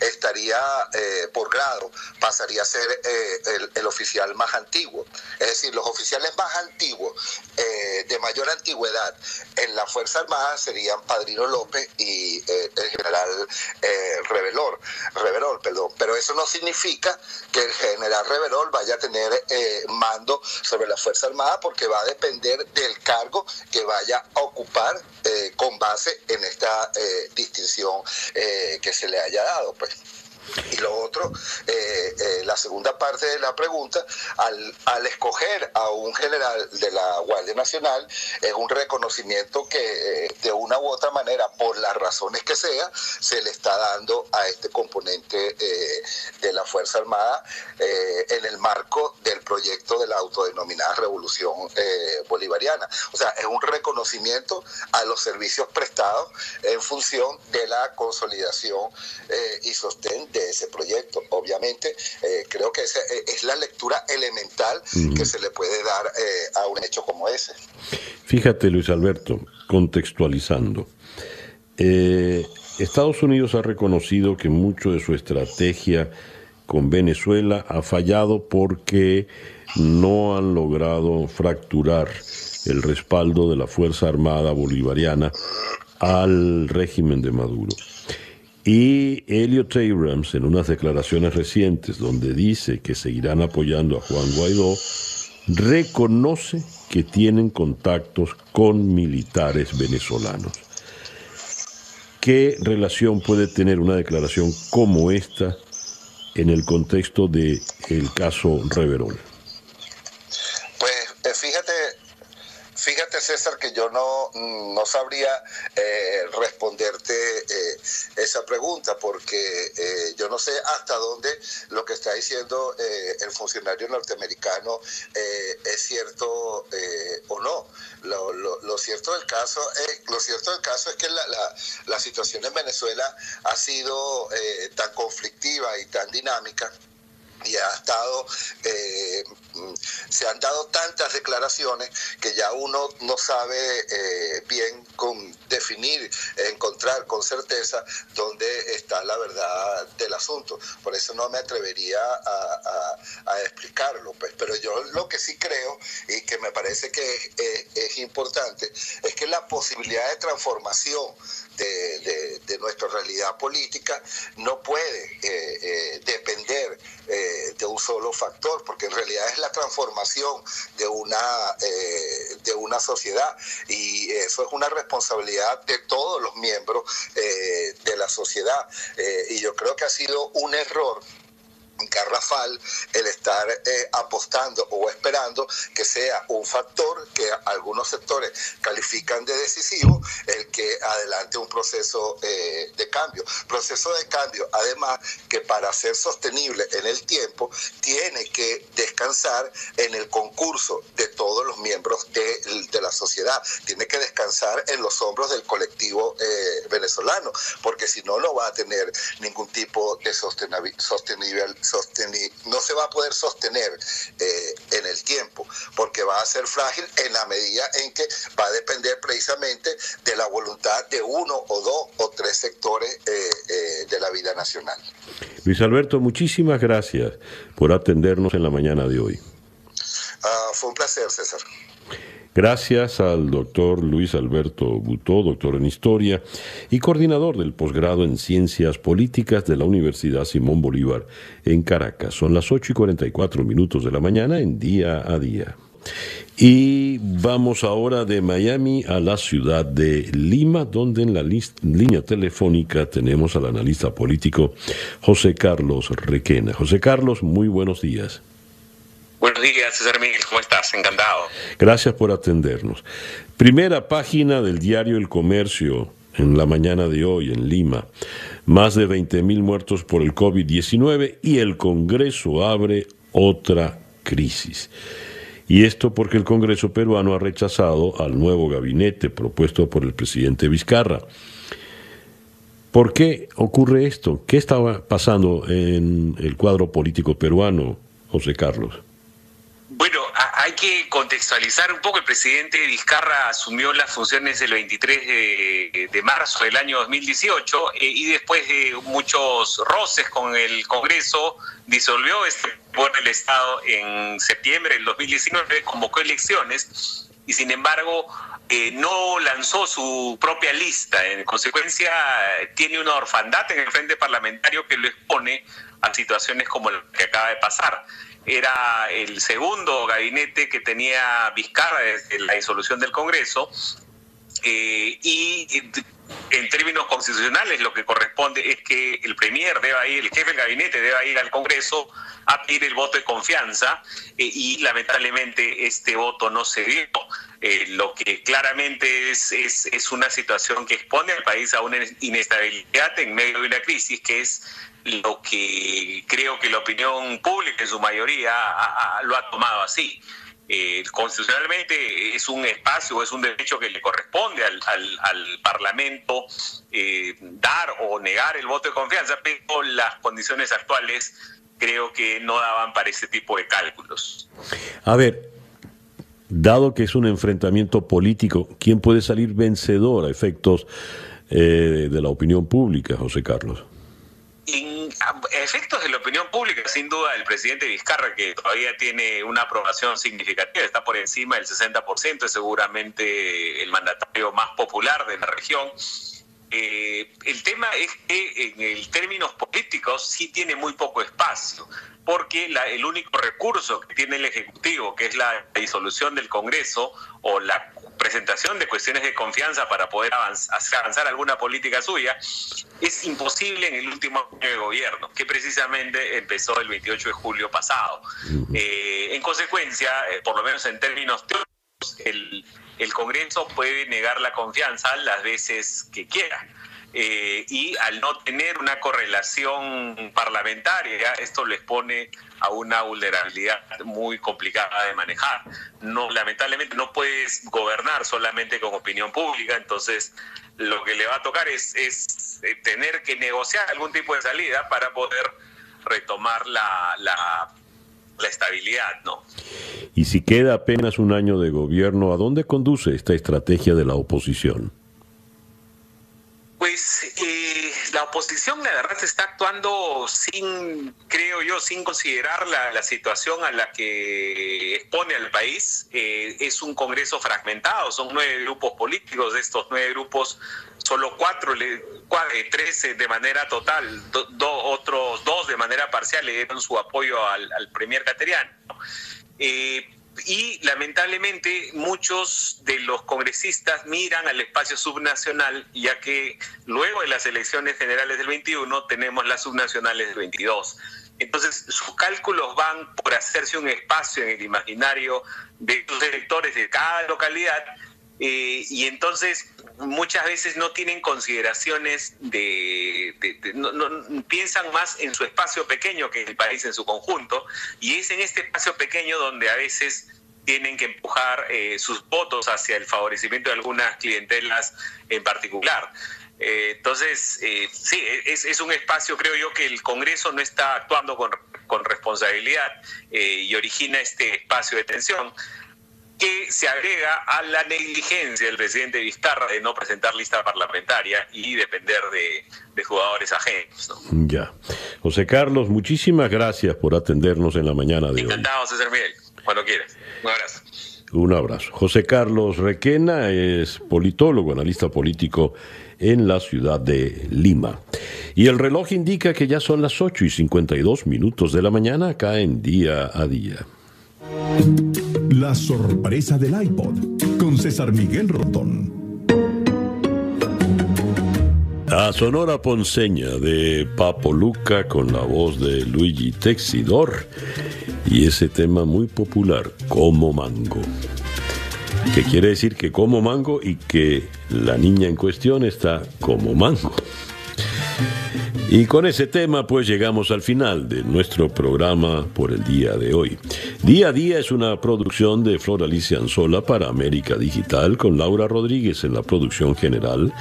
estaría eh, por grado, pasaría a ser eh, el, oficial más antiguo. Es decir, los oficiales más antiguos, eh, de mayor antigüedad en la Fuerza Armada serían Padrino López y el general Revelor, Reverol, perdón. Pero eso no significa que el general Reverol vaya a tener mando sobre la Fuerza Armada porque va a depender del cargo que vaya a ocupar con base en esta eh, distinción eh, que se le haya dado. Pues. Y lo otro, eh, eh, la segunda parte de la pregunta, al, al, escoger a un general de la Guardia Nacional, es un reconocimiento que eh, de una u otra manera, por las razones que sea, se le está dando a este componente de la Fuerza Armada en el marco del proyecto de la autodenominada Revolución Bolivariana. O sea, es un reconocimiento a los servicios prestados en función de la consolidación y sostén de ese proyecto. Obviamente, eh, creo que esa eh, es la lectura elemental uh -huh. que se le puede dar eh, a un hecho como ese. Fíjate, Luis Alberto, contextualizando. Eh, Estados Unidos ha reconocido que mucho de su estrategia con Venezuela ha fallado porque no han logrado fracturar el respaldo de la Fuerza Armada Bolivariana al régimen de Maduro. Y Elliot Abrams, en unas declaraciones recientes donde dice que seguirán apoyando a Juan Guaidó, reconoce que tienen contactos con militares venezolanos. ¿Qué relación puede tener una declaración como esta en el contexto del el caso Reverol? Fíjate, César, que yo no, no sabría eh, responderte eh, esa pregunta porque eh, yo no sé hasta dónde lo que está diciendo el funcionario norteamericano es cierto o no. Lo, lo, cierto del caso es, lo cierto del caso es que la, la, la situación en Venezuela ha sido tan conflictiva y tan dinámica y ha estado, eh, se han dado tantas declaraciones que ya uno no sabe eh, bien con definir, encontrar con certeza dónde está la verdad del asunto. Por eso no me atrevería a, explicarlo. Pues. Pero yo lo que sí creo y que me parece que es, importante es que la posibilidad de transformación de, nuestra realidad política no puede eh, depender de un solo factor, porque en realidad es la transformación de una, eh, de una sociedad y eso es una responsabilidad de todos los miembros eh, de la sociedad. Eh, y yo creo que ha sido un error garrafal el estar eh, apostando o esperando que sea un factor que algunos sectores califican de decisivo el que adelante un proceso eh, de cambio. Proceso de cambio, además, que para ser sostenible en el tiempo tiene que descansar en el concurso de todos los miembros de, la sociedad, tiene que descansar en los hombros del colectivo eh, venezolano, porque si no, no va a tener ningún tipo de no se va a poder sostener eh, en el tiempo, porque va a ser frágil en la medida en que va a depender precisamente de la voluntad de uno o dos o tres sectores eh, eh, de la vida nacional. Luis Alberto, muchísimas gracias por atendernos en la mañana de hoy. Ah, fue un placer, César. Gracias al doctor Luis Alberto Butó, doctor en Historia y coordinador del posgrado en Ciencias Políticas de la Universidad Simón Bolívar en Caracas. Son las 8 y 44 minutos de la mañana en día a día. Y vamos ahora de Miami a la ciudad de Lima, donde en la línea telefónica tenemos al analista político José Carlos Requena. José Carlos, muy buenos días. Buenos días, César Miguel, ¿cómo estás? Encantado. Gracias por atendernos. Primera página del diario El Comercio en la mañana de hoy en Lima. Más de 20.000 muertos por el COVID-19 y el Congreso abre otra crisis. Y esto porque el Congreso peruano ha rechazado al nuevo gabinete propuesto por el presidente Vizcarra. ¿Por qué ocurre esto? ¿Qué estaba pasando en el cuadro político peruano, José Carlos? Hay que contextualizar un poco. El presidente Vizcarra asumió las funciones el 23 de, marzo del año 2018 eh, y después de muchos roces con el Congreso disolvió este por el Estado en septiembre del 2019, convocó elecciones y sin embargo eh, no lanzó su propia lista. En consecuencia, tiene una orfandad en el frente parlamentario que lo expone a situaciones como la que acaba de pasar era el segundo gabinete que tenía Vizcarra desde la disolución del Congreso. Eh, y en términos constitucionales lo que corresponde es que el premier deba ir, el jefe del gabinete deba ir al Congreso a pedir el voto de confianza eh, y lamentablemente este voto no se dio. Eh, lo que claramente es, es, es, una situación que expone al país a una inestabilidad en medio de una crisis que es lo que creo que la opinión pública en su mayoría lo ha tomado así. Eh, constitucionalmente es un espacio, es un derecho que le corresponde al, al, Parlamento eh, dar o negar el voto de confianza, pero las condiciones actuales creo que no daban para ese tipo de cálculos. A ver, dado que es un enfrentamiento político, ¿quién puede salir vencedor a efectos eh, de la opinión pública, José Carlos? En, efectos de la opinión pública, sin duda, el presidente Vizcarra, que todavía tiene una aprobación significativa, está por encima del 60%, es seguramente el mandatario más popular de la región. Eh, el tema es que en el términos políticos sí tiene muy poco espacio, porque el único recurso que tiene el Ejecutivo, que es la disolución del Congreso o la presentación de cuestiones de confianza para poder avanzar, avanzar alguna política suya, es imposible en el último año de gobierno, que precisamente empezó el 28 de julio pasado. Eh, en consecuencia, eh, por lo menos en términos teóricos, el, el Congreso puede negar la confianza las veces que quiera. Eh, y al no tener una correlación parlamentaria, esto les pone a una vulnerabilidad muy complicada de manejar. No, lamentablemente no puedes gobernar solamente con opinión pública, entonces lo que le va a tocar es, es eh, tener que negociar algún tipo de salida para poder retomar la, la, la estabilidad, ¿no? Y si queda apenas un año de gobierno, ¿a dónde conduce esta estrategia de la oposición? Pues eh, la oposición, la verdad, está actuando sin, creo yo, sin considerar la, la situación a la que expone al país. Eh, es un Congreso fragmentado, son nueve grupos políticos, de estos nueve grupos, solo cuatro, cuatro tres de manera total, do, otros dos de manera parcial le dieron su apoyo al, al Premier Cateriano. Eh, y lamentablemente muchos de los congresistas miran al espacio subnacional, ya que luego de las elecciones generales del 21 tenemos las subnacionales del 22. Entonces, sus cálculos van por hacerse un espacio en el imaginario de los electores de cada localidad eh, y entonces muchas veces no tienen consideraciones de, no, no, piensan más en su espacio pequeño que en el país en su conjunto y es en este espacio pequeño donde a veces tienen que empujar eh, sus votos hacia el favorecimiento de algunas clientelas en particular. Eh, entonces, eh, sí, es, es, un espacio, creo yo, que el Congreso no está actuando con, con responsabilidad y origina este espacio de tensión que se agrega a la negligencia del presidente Vizcarra de no presentar lista parlamentaria y depender de, de jugadores ajenos. ¿no? Ya. José Carlos, muchísimas gracias por atendernos en la mañana de Encantado, hoy. César Miguel, cuando quieras. Un abrazo. Un abrazo. José Carlos Requena es politólogo, analista político en la ciudad de Lima. Y el reloj indica que ya son las 8 y 52 minutos de la mañana acá en Día a Día. La sorpresa del iPod con César Miguel Rondón. A Sonora Ponceña de Papo Luca con la voz de Luigi Texidor y ese tema muy popular, Como Mango. Que quiere decir que como mango y que la niña en cuestión está como mango. Y con ese tema pues llegamos al final de nuestro programa por el día de hoy. Día a día es una producción de Flor Alicia Anzola para América Digital con Laura Rodríguez en la producción general.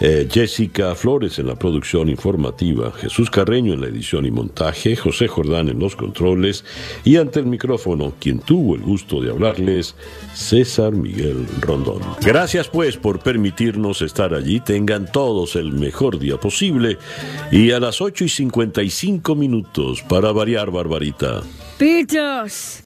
Eh, Jessica Flores en la producción informativa, Jesús Carreño en la edición y montaje, José Jordán en los controles y ante el micrófono, quien tuvo el gusto de hablarles, César Miguel Rondón. Gracias pues por permitirnos estar allí, tengan todos el mejor día posible y a las 8 y 55 minutos para variar, Barbarita. Pichos.